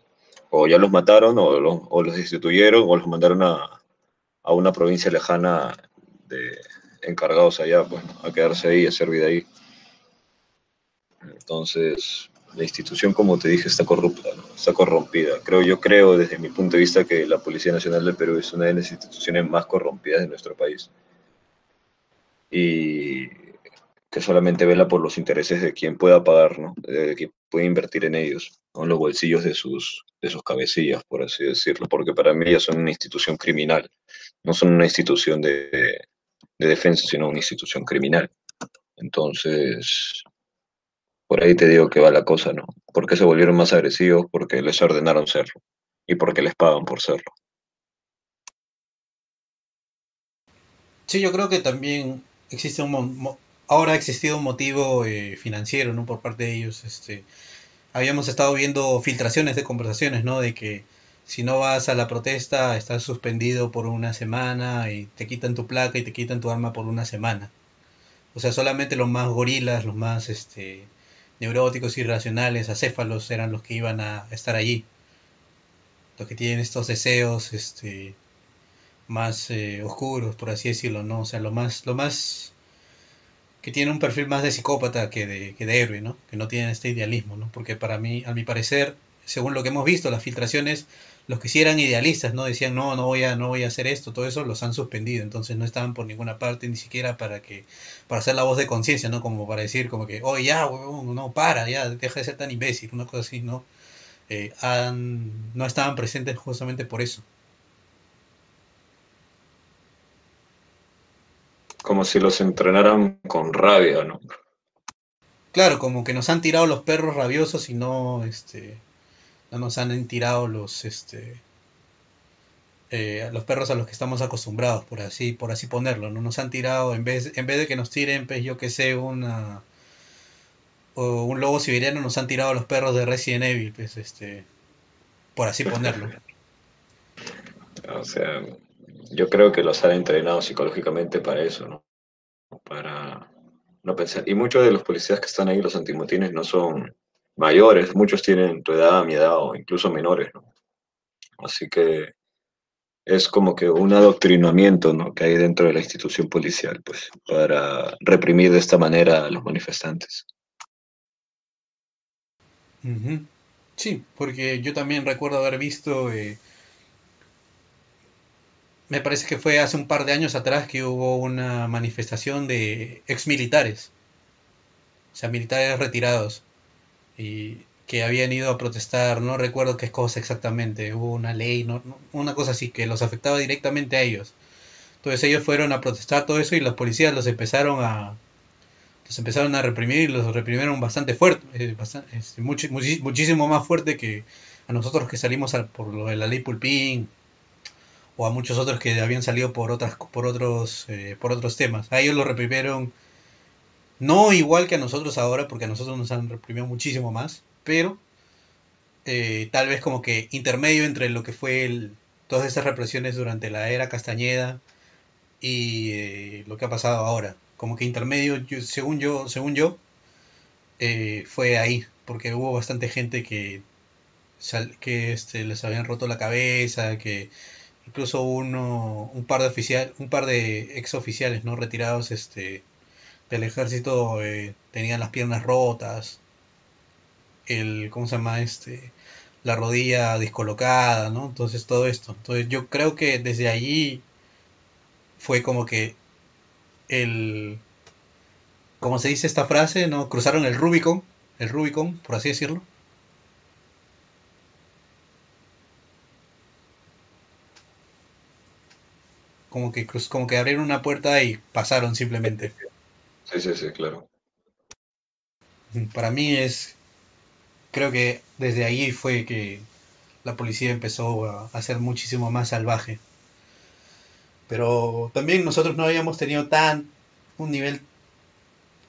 Speaker 3: o ya los mataron, o los, o los destituyeron, o los mandaron a, a una provincia lejana de encargados allá, pues, a quedarse ahí, a hacer vida ahí. Entonces, la institución, como te dije, está corrupta, está corrompida. Creo, yo creo desde mi punto de vista que la Policía Nacional del Perú es una de las instituciones más corrompidas de nuestro país. Y que solamente vela por los intereses de quien pueda pagar, ¿no? de quien puede invertir en ellos, con los bolsillos de sus, de sus cabecillas, por así decirlo, porque para mí ellas son una institución criminal, no son una institución de, de defensa, sino una institución criminal. Entonces, por ahí te digo que va la cosa, ¿no? Porque se volvieron más agresivos, porque les ordenaron serlo y porque les pagan por serlo.
Speaker 1: Sí, yo creo que también existe un ahora ha existido un motivo eh, financiero, ¿no? Por parte de ellos, este, habíamos estado viendo filtraciones de conversaciones, ¿no? De que si no vas a la protesta, estás suspendido por una semana y te quitan tu placa y te quitan tu arma por una semana. O sea, solamente los más gorilas, los más este, neuróticos, irracionales, acéfalos eran los que iban a estar allí. Los que tienen estos deseos este, más eh, oscuros, por así decirlo, ¿no? O sea, lo más, lo más que tiene un perfil más de psicópata que de, que de héroe, ¿no? Que no tienen este idealismo, ¿no? Porque para mí, a mi parecer, según lo que hemos visto, las filtraciones, los que sí eran idealistas, ¿no? Decían, no, no voy a, no voy a hacer esto, todo eso los han suspendido, entonces no estaban por ninguna parte, ni siquiera para que, para hacer la voz de conciencia, ¿no? Como para decir, como que, oye, ya, no, para, ya, deja de ser tan imbécil, una cosa así, ¿no? Eh, no estaban presentes justamente por eso.
Speaker 3: Como si los entrenaran con rabia, ¿no?
Speaker 1: Claro, como que nos han tirado los perros rabiosos y no, este, no nos han tirado los, este, eh, los perros a los que estamos acostumbrados, por así, por así ponerlo, no nos han tirado en vez, en vez de que nos tiren, pues yo que sé, una o un lobo siberiano, nos han tirado los perros de Resident Evil, pues este, por así ponerlo. [laughs]
Speaker 3: O sea, yo creo que los han entrenado psicológicamente para eso, ¿no? Para no pensar. Y muchos de los policías que están ahí, los antimotines, no son mayores, muchos tienen tu edad, mi edad o incluso menores, ¿no? Así que es como que un adoctrinamiento ¿no? que hay dentro de la institución policial, pues, para reprimir de esta manera a los manifestantes.
Speaker 1: Sí, porque yo también recuerdo haber visto eh, me parece que fue hace un par de años atrás que hubo una manifestación de exmilitares, o sea, militares retirados, y que habían ido a protestar, no recuerdo qué cosa exactamente, hubo una ley, no, una cosa así, que los afectaba directamente a ellos. Entonces ellos fueron a protestar todo eso y los policías los empezaron a los empezaron a reprimir y los reprimieron bastante fuerte, eh, muchísimo más fuerte que a nosotros que salimos por lo de la ley Pulpín o a muchos otros que habían salido por otras por otros eh, por otros temas. A ellos lo reprimieron no igual que a nosotros ahora, porque a nosotros nos han reprimido muchísimo más, pero eh, tal vez como que intermedio entre lo que fue el, todas esas represiones durante la era Castañeda y eh, lo que ha pasado ahora. Como que intermedio, según yo, según yo, fue ahí, porque hubo bastante gente que, que este, les habían roto la cabeza, que incluso uno, un par de oficial, un par de ex oficiales no retirados este del ejército eh, tenían las piernas rotas, el cómo se llama este la rodilla discolocada, ¿no? Entonces todo esto. Entonces yo creo que desde allí fue como que el ¿cómo se dice esta frase? ¿No? Cruzaron el Rubicon, el Rubicon, por así decirlo. como que como que abrieron una puerta y pasaron simplemente.
Speaker 3: Sí, sí, sí, claro.
Speaker 1: Para mí es, creo que desde ahí fue que la policía empezó a, ser muchísimo más salvaje. Pero también nosotros no habíamos tenido tan un nivel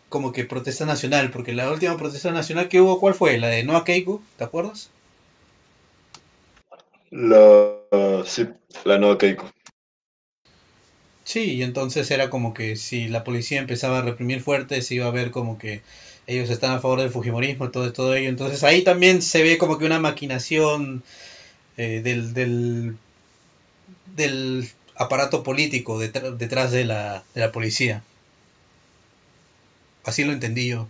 Speaker 1: como que protesta nacional, porque la última protesta nacional que hubo, ¿cuál fue? La de Noa Keiko, ¿te acuerdas?
Speaker 3: La, sí, la Noa Keiko.
Speaker 1: Sí, y entonces era como que si la policía empezaba a reprimir fuerte, se iba a ver como que ellos están a favor del Fujimorismo, todo, todo ello. Entonces ahí también se ve como que una maquinación eh, del, del, aparato político detrás de la, de la policía. Así lo entendí yo.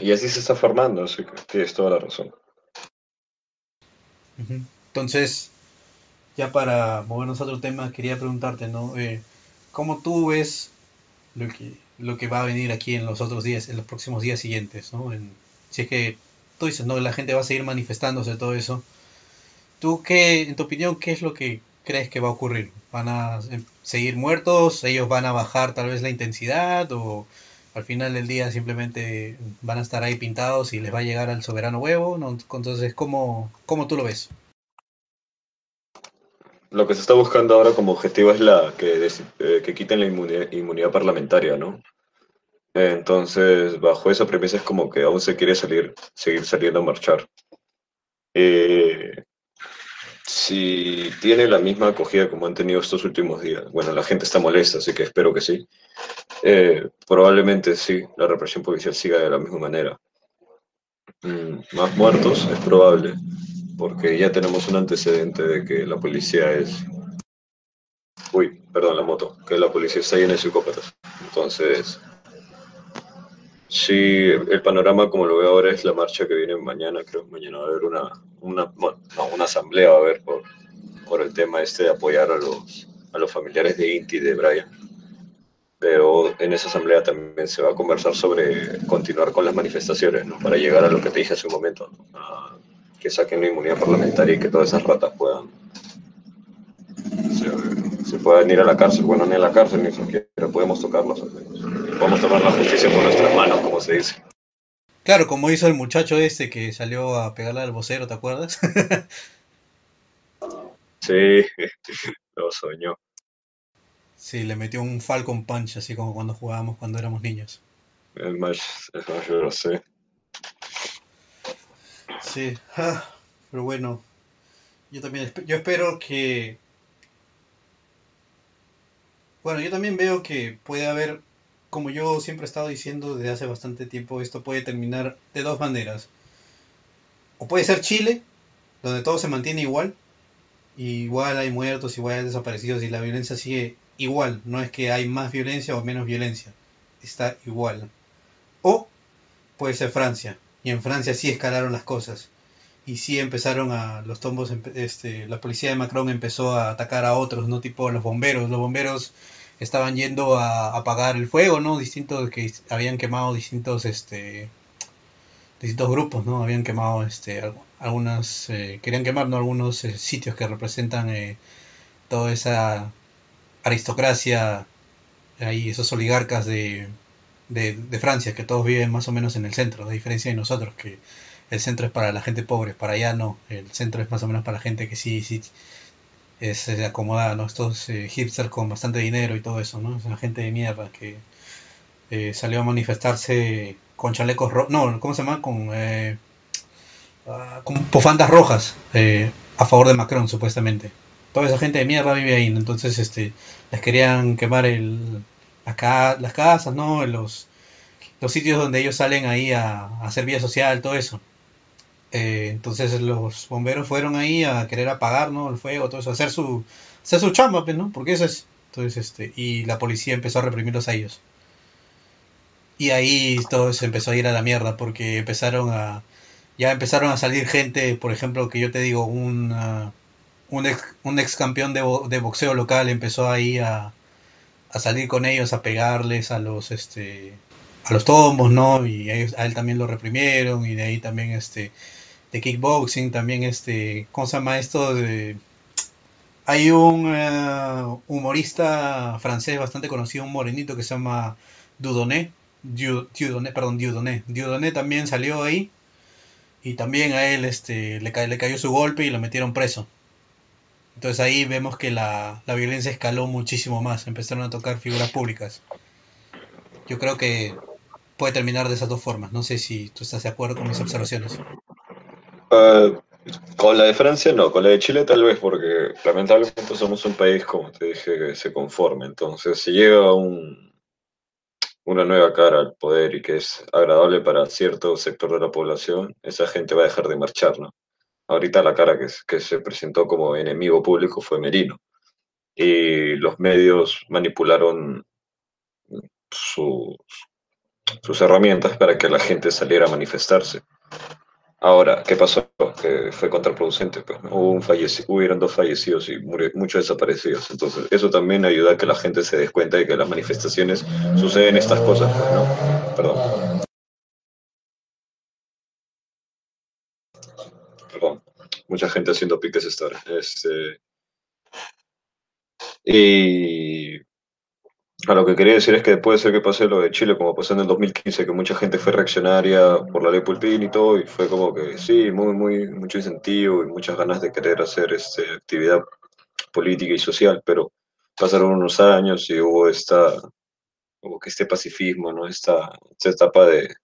Speaker 3: Y así se está formando, así que tienes toda la razón.
Speaker 1: Entonces, ya para movernos a otro tema, quería preguntarte, ¿no? Eh, ¿Cómo tú ves lo que, va a venir aquí en los otros días, en los próximos días siguientes, ¿no? si es que tú dices, ¿no? La gente va a seguir manifestándose, todo eso. ¿Tú qué, en tu opinión, qué es lo que crees que va a ocurrir? ¿Van a seguir muertos? ¿Ellos van a bajar tal vez la intensidad? ¿O al final del día simplemente van a estar ahí pintados y les va a llegar al soberano huevo? Entonces, ¿cómo, ¿cómo tú lo ves?
Speaker 3: Lo que se está buscando ahora como objetivo es la que, eh, que quiten la inmunidad, parlamentaria, ¿no? Entonces, bajo esa premisa es como que aún se quiere salir, seguir saliendo a marchar. Eh, si tiene la misma acogida como han tenido estos últimos días, bueno, la gente está molesta, así que espero que sí. Eh, probablemente sí, la represión policial siga de la misma manera. Mm, más muertos es probable, porque ya tenemos un antecedente de que la policía es... Uy, perdón, la moto, que la policía está llena de psicópatas. Entonces, Sí, el panorama como lo veo ahora es la marcha que viene mañana, creo mañana va a haber una, una, bueno, no, una asamblea, va a haber por, por el tema este de apoyar a los, a los familiares de Inti y de Brian. Pero en esa asamblea también se va a conversar sobre continuar con las manifestaciones, ¿no? para llegar a lo que te dije hace un momento, que saquen la inmunidad parlamentaria y que todas esas ratas puedan se, puedan ir a la cárcel. Bueno, ni a la cárcel ni siquiera podemos tocarlos Podemos tomar la justicia con nuestras manos, como se dice.
Speaker 1: Claro, como hizo el muchacho este que salió a pegarle al vocero, ¿te acuerdas? [laughs]
Speaker 3: sí, [laughs] lo soñó.
Speaker 1: Sí, le metió un Falcon Punch, así como cuando jugábamos cuando éramos niños.
Speaker 3: Es más, es más yo lo sé.
Speaker 1: Sí, ah, pero bueno, yo también yo espero que bueno, yo también veo que puede haber, como yo siempre he estado diciendo desde hace bastante tiempo, esto puede terminar de dos maneras. O puede ser Chile, donde todo se mantiene igual, igual hay muertos, igual hay desaparecidos y la violencia sigue igual, no es que hay más violencia o menos violencia, está igual. O puede ser Francia, y en Francia sí escalaron las cosas. Y sí empezaron a los tombos este la policía de Macron empezó a atacar a otros no tipo los bomberos. Los bomberos estaban yendo a apagar el fuego no distintos que habían quemado distintos este distintos grupos no habían quemado este algunas eh, querían quemar ¿no? algunos eh, sitios que representan eh, toda esa aristocracia ahí esos oligarcas de, de, Francia que todos viven más o menos en el centro a diferencia de nosotros que el centro es para la gente pobre, para allá no, el centro es más o menos para la gente que sí, sí es, acomodada, ¿no? Estos eh, hipsters con bastante dinero y todo eso, ¿no? Es gente de mierda que eh, salió a manifestarse con chalecos rojos, no, ¿cómo se llama? Con, eh, ah, con pofandas rojas a favor de Macron, supuestamente. Toda esa gente de mierda vive ahí, entonces este, les querían quemar el, las casas, ¿no? Los, los sitios donde ellos salen ahí a, hacer vida social, todo eso. Eh, entonces los bomberos fueron ahí a querer apagar ¿no? el fuego, todo eso, hacer su, hacer su chamba, pues, ¿no? Porque eso es. Entonces, este, y la policía empezó a reprimirlos a ellos. Y ahí todo se empezó a ir a la mierda, porque empezaron a. Ya empezaron a salir gente, por ejemplo, que yo te digo, un, un, ex, un ex campeón de, de boxeo local empezó ahí a, a salir con ellos, a pegarles a los este a los tombos, ¿no? Y a, él también lo reprimieron y de ahí también este de kickboxing, también este, ¿cómo se llama esto? De, hay un eh, humorista francés bastante conocido, un morenito que se llama Dudoné, Dieudonné, perdón, también salió ahí y también a él este, le, le cayó su golpe y lo metieron preso. Entonces ahí vemos que la, la violencia escaló muchísimo más, empezaron a tocar figuras públicas. Yo creo que puede terminar de esas dos formas. No sé si tú estás de acuerdo con mis observaciones.
Speaker 3: Uh, con la de Francia no, con la de Chile tal vez, porque lamentablemente somos un país, como te dije, que se conforme. Entonces, si llega un, una nueva cara al poder y que es agradable para cierto sector de la población, esa gente va a dejar de marchar, ¿no? Ahorita la cara que, que se presentó como enemigo público fue Merino. Y los medios manipularon sus, sus herramientas para que la gente saliera a manifestarse. Ahora, ¿qué pasó? Que fue contraproducente, pues, Hubo un hubieron dos fallecidos y muchos desaparecidos. Entonces, eso también ayuda a que la gente se dé cuenta de que las manifestaciones suceden estas cosas, pues, ¿no? Perdón. Perdón. Mucha gente haciendo piques esta hora. Este... Y a lo que quería decir es que puede ser que pase lo de Chile como pasó en el 2015, que mucha gente fue reaccionaria por la ley Pulpín y todo, y fue como que sí, muy, muy, mucho incentivo y muchas ganas de querer hacer este, actividad política y social, pero pasaron unos años y hubo esta, como que este pacifismo, ¿no? Esta, esta etapa de,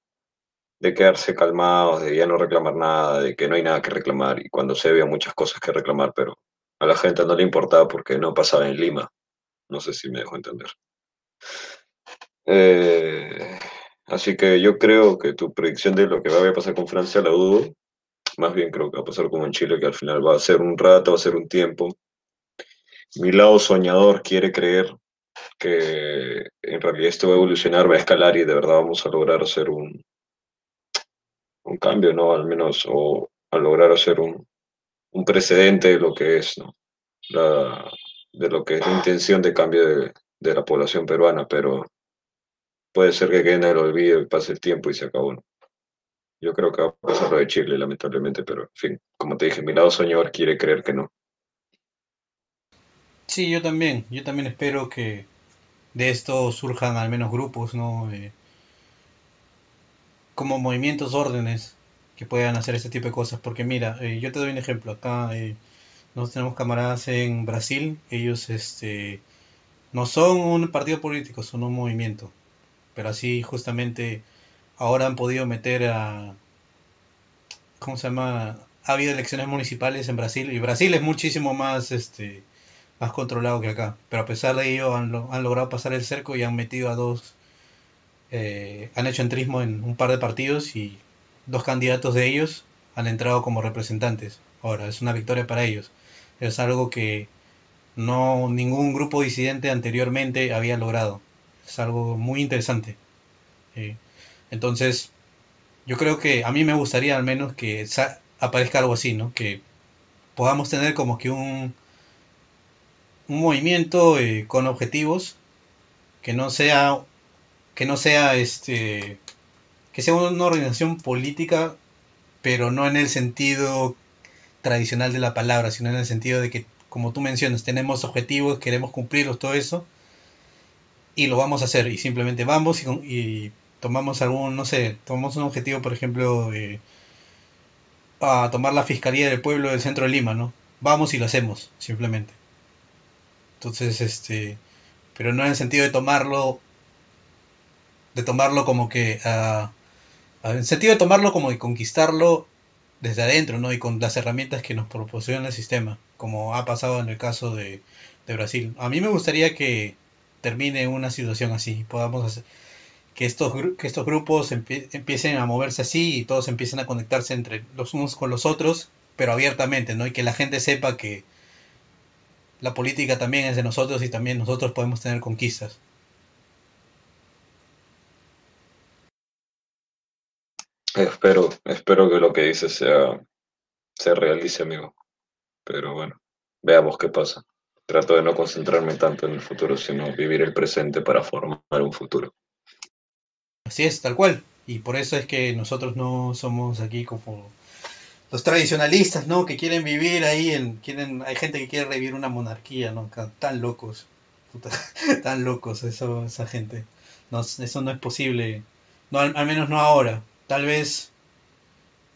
Speaker 3: de quedarse calmados, de ya no reclamar nada, de que no hay nada que reclamar, y cuando se había muchas cosas que reclamar, pero a la gente no le importaba porque no pasaba en Lima. No sé si me dejo entender. Eh, así que yo creo que tu predicción de lo que va a pasar con Francia la dudo. Más bien creo que va a pasar como en Chile, que al final va a ser un rato, va a ser un tiempo. Mi lado soñador quiere creer que en realidad esto va a evolucionar, va a escalar y de verdad vamos a lograr hacer un, un cambio, ¿no? Al menos, o a lograr hacer un, un precedente de lo que es, ¿no? De lo que es la intención de cambio de, de la población peruana, pero puede ser que quede en el olvido y pase el tiempo y se acabó. ¿no? Yo creo que va a pasar lo de Chile, lamentablemente, pero en fin, como te dije, mi lado soñador quiere creer que no.
Speaker 1: Sí, yo también, yo también espero que de esto surjan al menos grupos, ¿no? Eh, como movimientos, órdenes que puedan hacer este tipo de cosas, porque mira, eh, yo te doy un ejemplo, acá eh, tenemos camaradas en Brasil, ellos este, no son un partido político, son un movimiento, pero así justamente ahora han podido meter a, ¿cómo se llama? Ha habido elecciones municipales en Brasil. Y Brasil es muchísimo más, este, más controlado que acá, pero a pesar de ello han, han logrado pasar el cerco y han metido a dos, eh, han hecho entrismo en un par de partidos y dos candidatos de ellos han entrado como representantes. Ahora, es una victoria para ellos. Es algo que no ningún grupo disidente anteriormente había logrado. Es algo muy interesante. Eh, entonces, yo creo que a mí me gustaría al menos que aparezca algo así, ¿no? Que podamos tener como que un, un movimiento eh, con objetivos que no sea que no sea este que sea una organización política pero no en el sentido tradicional de la palabra sino en el sentido de que como tú mencionas, tenemos objetivos, queremos cumplirlos, todo eso, y lo vamos a hacer, y simplemente vamos y, tomamos algún, no sé, tomamos un objetivo, por ejemplo, a tomar la Fiscalía del Pueblo del centro de Lima, ¿no? Vamos y lo hacemos, simplemente. Entonces, este, pero no en el sentido de tomarlo, de tomarlo como que, uh, en el sentido de tomarlo como de conquistarlo desde adentro, ¿no? Y con las herramientas que nos proporciona el sistema, como ha pasado en el caso de, Brasil. A mí me gustaría que termine una situación así, podamos hacer que estos, que estos grupos empiecen a moverse así y todos empiecen a conectarse entre los unos con los otros, pero abiertamente, ¿no? Y que la gente sepa que la política también es de nosotros y también nosotros podemos tener conquistas.
Speaker 3: Espero, espero que lo que dices sea, se realice, amigo. Pero bueno, veamos qué pasa. Trato de no concentrarme tanto en el futuro, sino vivir el presente para formar un futuro.
Speaker 1: Así es, tal cual. Y por eso es que nosotros no somos aquí como los tradicionalistas, ¿no? Que quieren vivir ahí, en, quieren, hay gente que quiere revivir una monarquía, ¿no? Tan locos, [laughs] tan locos eso, esa gente. No, eso no es posible, no, al menos no ahora. Tal vez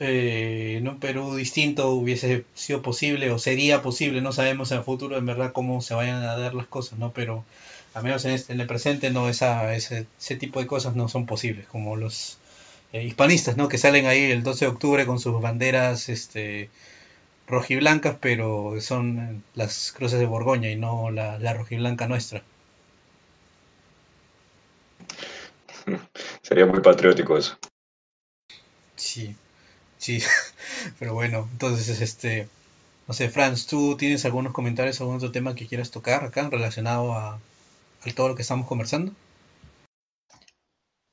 Speaker 1: eh, en un Perú distinto hubiese sido posible o sería posible, no sabemos en el futuro en verdad cómo se vayan a dar las cosas, ¿no? Pero al menos en, este, en el presente no esa, ese, tipo de cosas no son posibles, como los eh, hispanistas, ¿no? Que salen ahí el 12 de octubre con sus banderas este, rojiblancas, pero son las cruces de Borgoña y no la, la rojiblanca nuestra. [laughs]
Speaker 3: Sería muy patriótico eso.
Speaker 1: Sí, sí, [laughs] pero bueno, entonces, este, no sé, Franz, ¿tú tienes algunos comentarios, algún otro tema que quieras tocar acá relacionado a, todo lo que estamos conversando?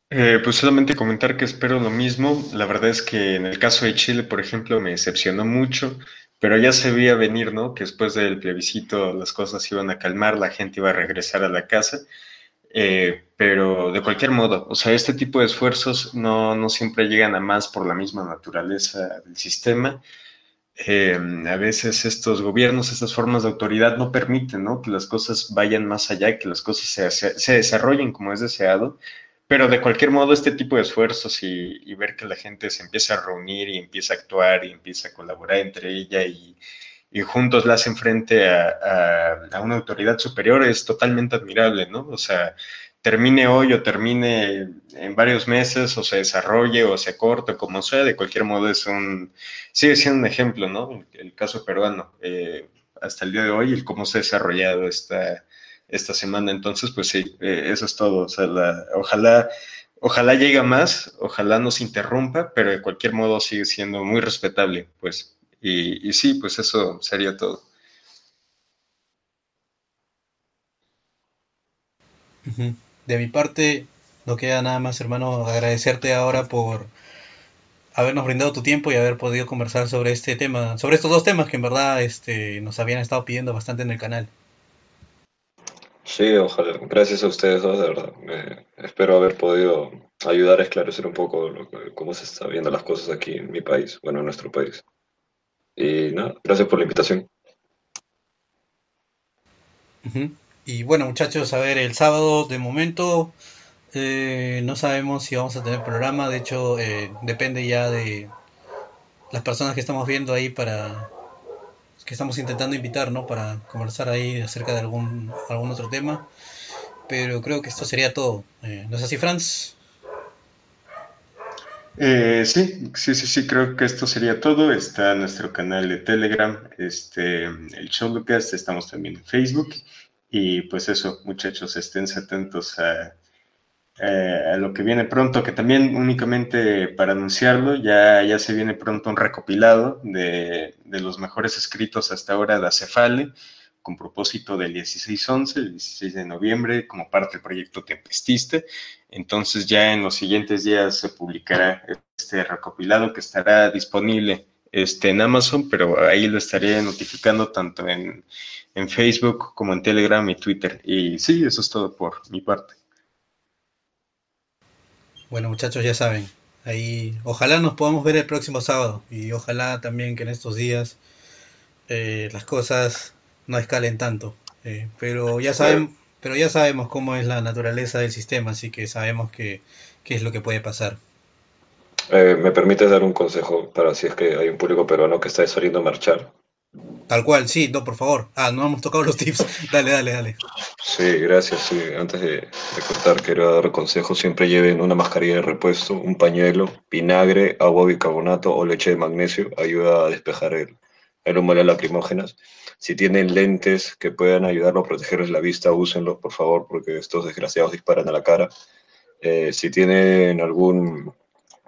Speaker 2: Eh, pues solamente comentar que espero lo mismo. La verdad es que en el caso de Chile, por ejemplo, me decepcionó mucho, pero ya se veía venir, ¿no? Que después del plebiscito las cosas iban a calmar, la gente iba a regresar a la casa. Eh, pero de cualquier modo, o sea, este tipo de esfuerzos no, no siempre llegan a más por la misma naturaleza del sistema. Eh, a veces estos gobiernos, estas formas de autoridad no permiten ¿no? que las cosas vayan más allá, que las cosas se, se, desarrollen como es deseado, pero de cualquier modo este tipo de esfuerzos y, y, ver que la gente se empieza a reunir y empieza a actuar y empieza a colaborar entre ella y, y juntos la hacen frente a, a, una autoridad superior es totalmente admirable, ¿no? O sea, termine hoy o termine en varios meses o se desarrolle o se corte, como sea, de cualquier modo es un, sigue siendo un ejemplo, ¿no? El, caso peruano, eh, hasta el día de hoy, el cómo se ha desarrollado esta, esta semana. Entonces, pues sí, eh, eso es todo. O sea, ojalá, ojalá llegue más, ojalá no se interrumpa, pero de cualquier modo sigue siendo muy respetable, pues. Y, y sí, pues eso sería todo.
Speaker 1: De mi parte, no queda nada más, hermano, agradecerte ahora por habernos brindado tu tiempo y haber podido conversar sobre este tema, sobre estos dos temas que en verdad este, nos habían estado pidiendo bastante en el canal.
Speaker 3: Sí, ojalá. Gracias a ustedes dos, de verdad. espero haber podido ayudar a esclarecer un poco cómo se están viendo las cosas aquí en mi país, bueno, en nuestro país. Y nada, gracias por la invitación.
Speaker 1: Y bueno, muchachos, a ver, el sábado de momento eh, no sabemos si vamos a tener programa. De hecho, eh, depende ya de las personas que estamos viendo ahí para que estamos intentando invitar, ¿no? Para conversar ahí acerca de algún algún otro tema. Pero creo que esto sería todo. Eh, ¿No es así, Franz?
Speaker 2: Sí, sí, sí, sí, creo que esto sería todo. Está nuestro canal de Telegram, este, el Showcast, estamos también en Facebook y pues eso, muchachos, estén atentos a, lo que viene pronto, que también únicamente para anunciarlo, ya, ya se viene pronto un recopilado de, los mejores escritos hasta ahora de Acefale, con propósito del 16-11, el 16 de noviembre, como parte del proyecto Tempestista. Entonces ya en los siguientes días se publicará este recopilado que estará disponible este, en Amazon, pero ahí lo estaré notificando tanto en, en Facebook como en Telegram y Twitter. Y sí, eso es todo por mi parte.
Speaker 1: Bueno, muchachos, ya saben. Ahí, ojalá nos podamos ver el próximo sábado y ojalá también que en estos días eh, las cosas no escalen tanto. Eh, pero ya saben, pero ya sabemos cómo es la naturaleza del sistema, así que sabemos que, qué es lo que puede pasar.
Speaker 3: Eh, ¿Me permites dar un consejo para si es que hay un público peruano que está saliendo a marchar?
Speaker 1: Tal cual, sí, no, por favor. Ah, no hemos tocado los tips. [laughs] dale, dale, dale.
Speaker 3: Sí, gracias. Sí. Antes de, cortar, quiero dar consejos. Siempre lleven una mascarilla de repuesto, un pañuelo, vinagre, agua bicarbonato o leche de magnesio. Ayuda a despejar el, el humo de las lacrimógenas. Si tienen lentes que puedan ayudarlo a protegerles la vista, úsenlos, por favor, porque estos desgraciados disparan a la cara. Eh, si tienen algún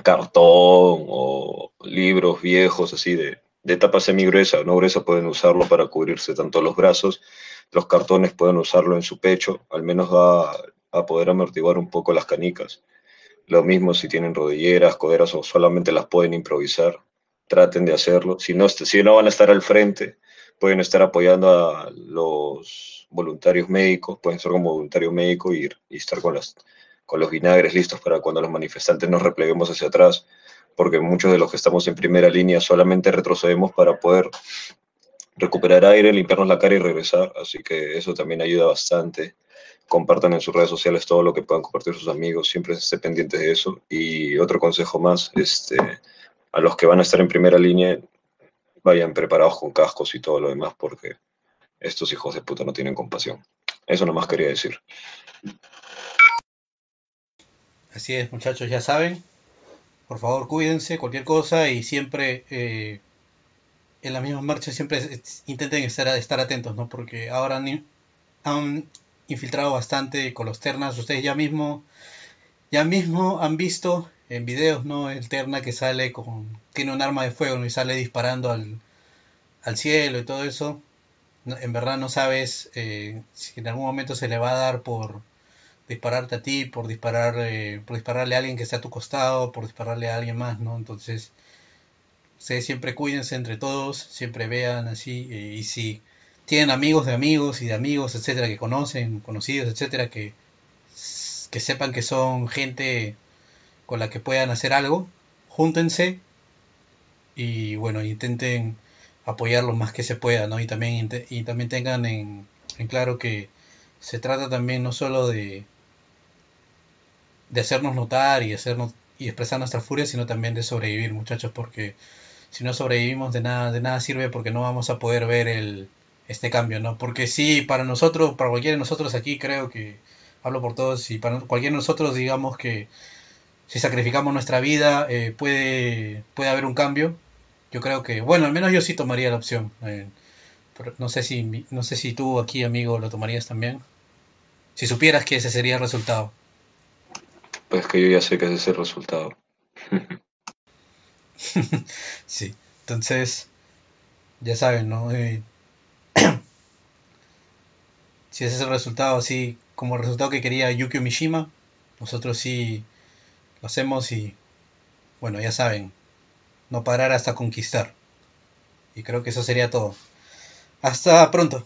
Speaker 3: cartón o libros viejos así de, de tapa semigruesa o no gruesa pueden usarlo para cubrirse tanto los brazos, los cartones pueden usarlo en su pecho, al menos va a poder amortiguar un poco las canicas. Lo mismo si tienen rodilleras, coderas o solamente las pueden improvisar, traten de hacerlo. Si no, si no van a estar al frente, pueden estar apoyando a los voluntarios médicos, pueden ser como voluntario médico y, y estar con, las, con los vinagres listos para cuando los manifestantes nos repleguemos hacia atrás porque muchos de los que estamos en primera línea solamente retrocedemos para poder recuperar aire, limpiarnos la cara y regresar, así que eso también ayuda bastante. Compartan en sus redes sociales todo lo que puedan compartir sus amigos, siempre estén pendientes de eso. Y otro consejo más, este, a los que van a estar en primera línea, vayan preparados con cascos y todo lo demás, porque estos hijos de puta no tienen compasión. Eso nomás quería decir.
Speaker 1: Así es, muchachos, ya saben, por favor cuídense, cualquier cosa y siempre eh, en las mismas marchas siempre intenten estar, estar atentos, ¿no? Porque ahora han, infiltrado bastante con los ternas, ustedes ya mismo, ya mismo han visto en videos, ¿no? El terna que sale con, tiene un arma de fuego y sale disparando al, al cielo y todo eso. en verdad no sabes eh, si en algún momento se le va a dar por dispararte a ti, por disparar, eh, por dispararle a alguien que esté a tu costado, por dispararle a alguien más, ¿no? Entonces, ustedes siempre cuídense entre todos, siempre vean así, eh, y si tienen amigos de amigos y de amigos, etcétera, que conocen, conocidos, etcétera, que, que sepan que son gente con la que puedan hacer algo, júntense y bueno, intenten apoyar lo más que se pueda, ¿no? Y también, y también tengan en claro que se trata también no solo de, de hacernos notar y hacernos y expresar nuestra furia, sino también de sobrevivir, muchachos, porque si no sobrevivimos de nada, de nada sirve porque no vamos a poder ver el, este cambio, ¿no? Porque sí, para nosotros, para cualquiera de nosotros aquí, creo que hablo por todos y para cualquiera de nosotros digamos que si sacrificamos nuestra vida eh, puede, puede haber un cambio. Yo creo que, bueno, al menos yo sí tomaría la opción. Eh, no sé si no sé si tú aquí, amigo, lo tomarías también. Si supieras que ese sería el resultado.
Speaker 3: Pues que yo ya sé que ese es el resultado. [laughs]
Speaker 1: sí, entonces, ya saben, ¿no? Eh, [clears throat] si ese es el resultado, así como el resultado que quería Yukio Mishima, nosotros sí lo hacemos y, bueno, ya saben, no parar hasta conquistar. Y creo que eso sería todo. Hasta pronto.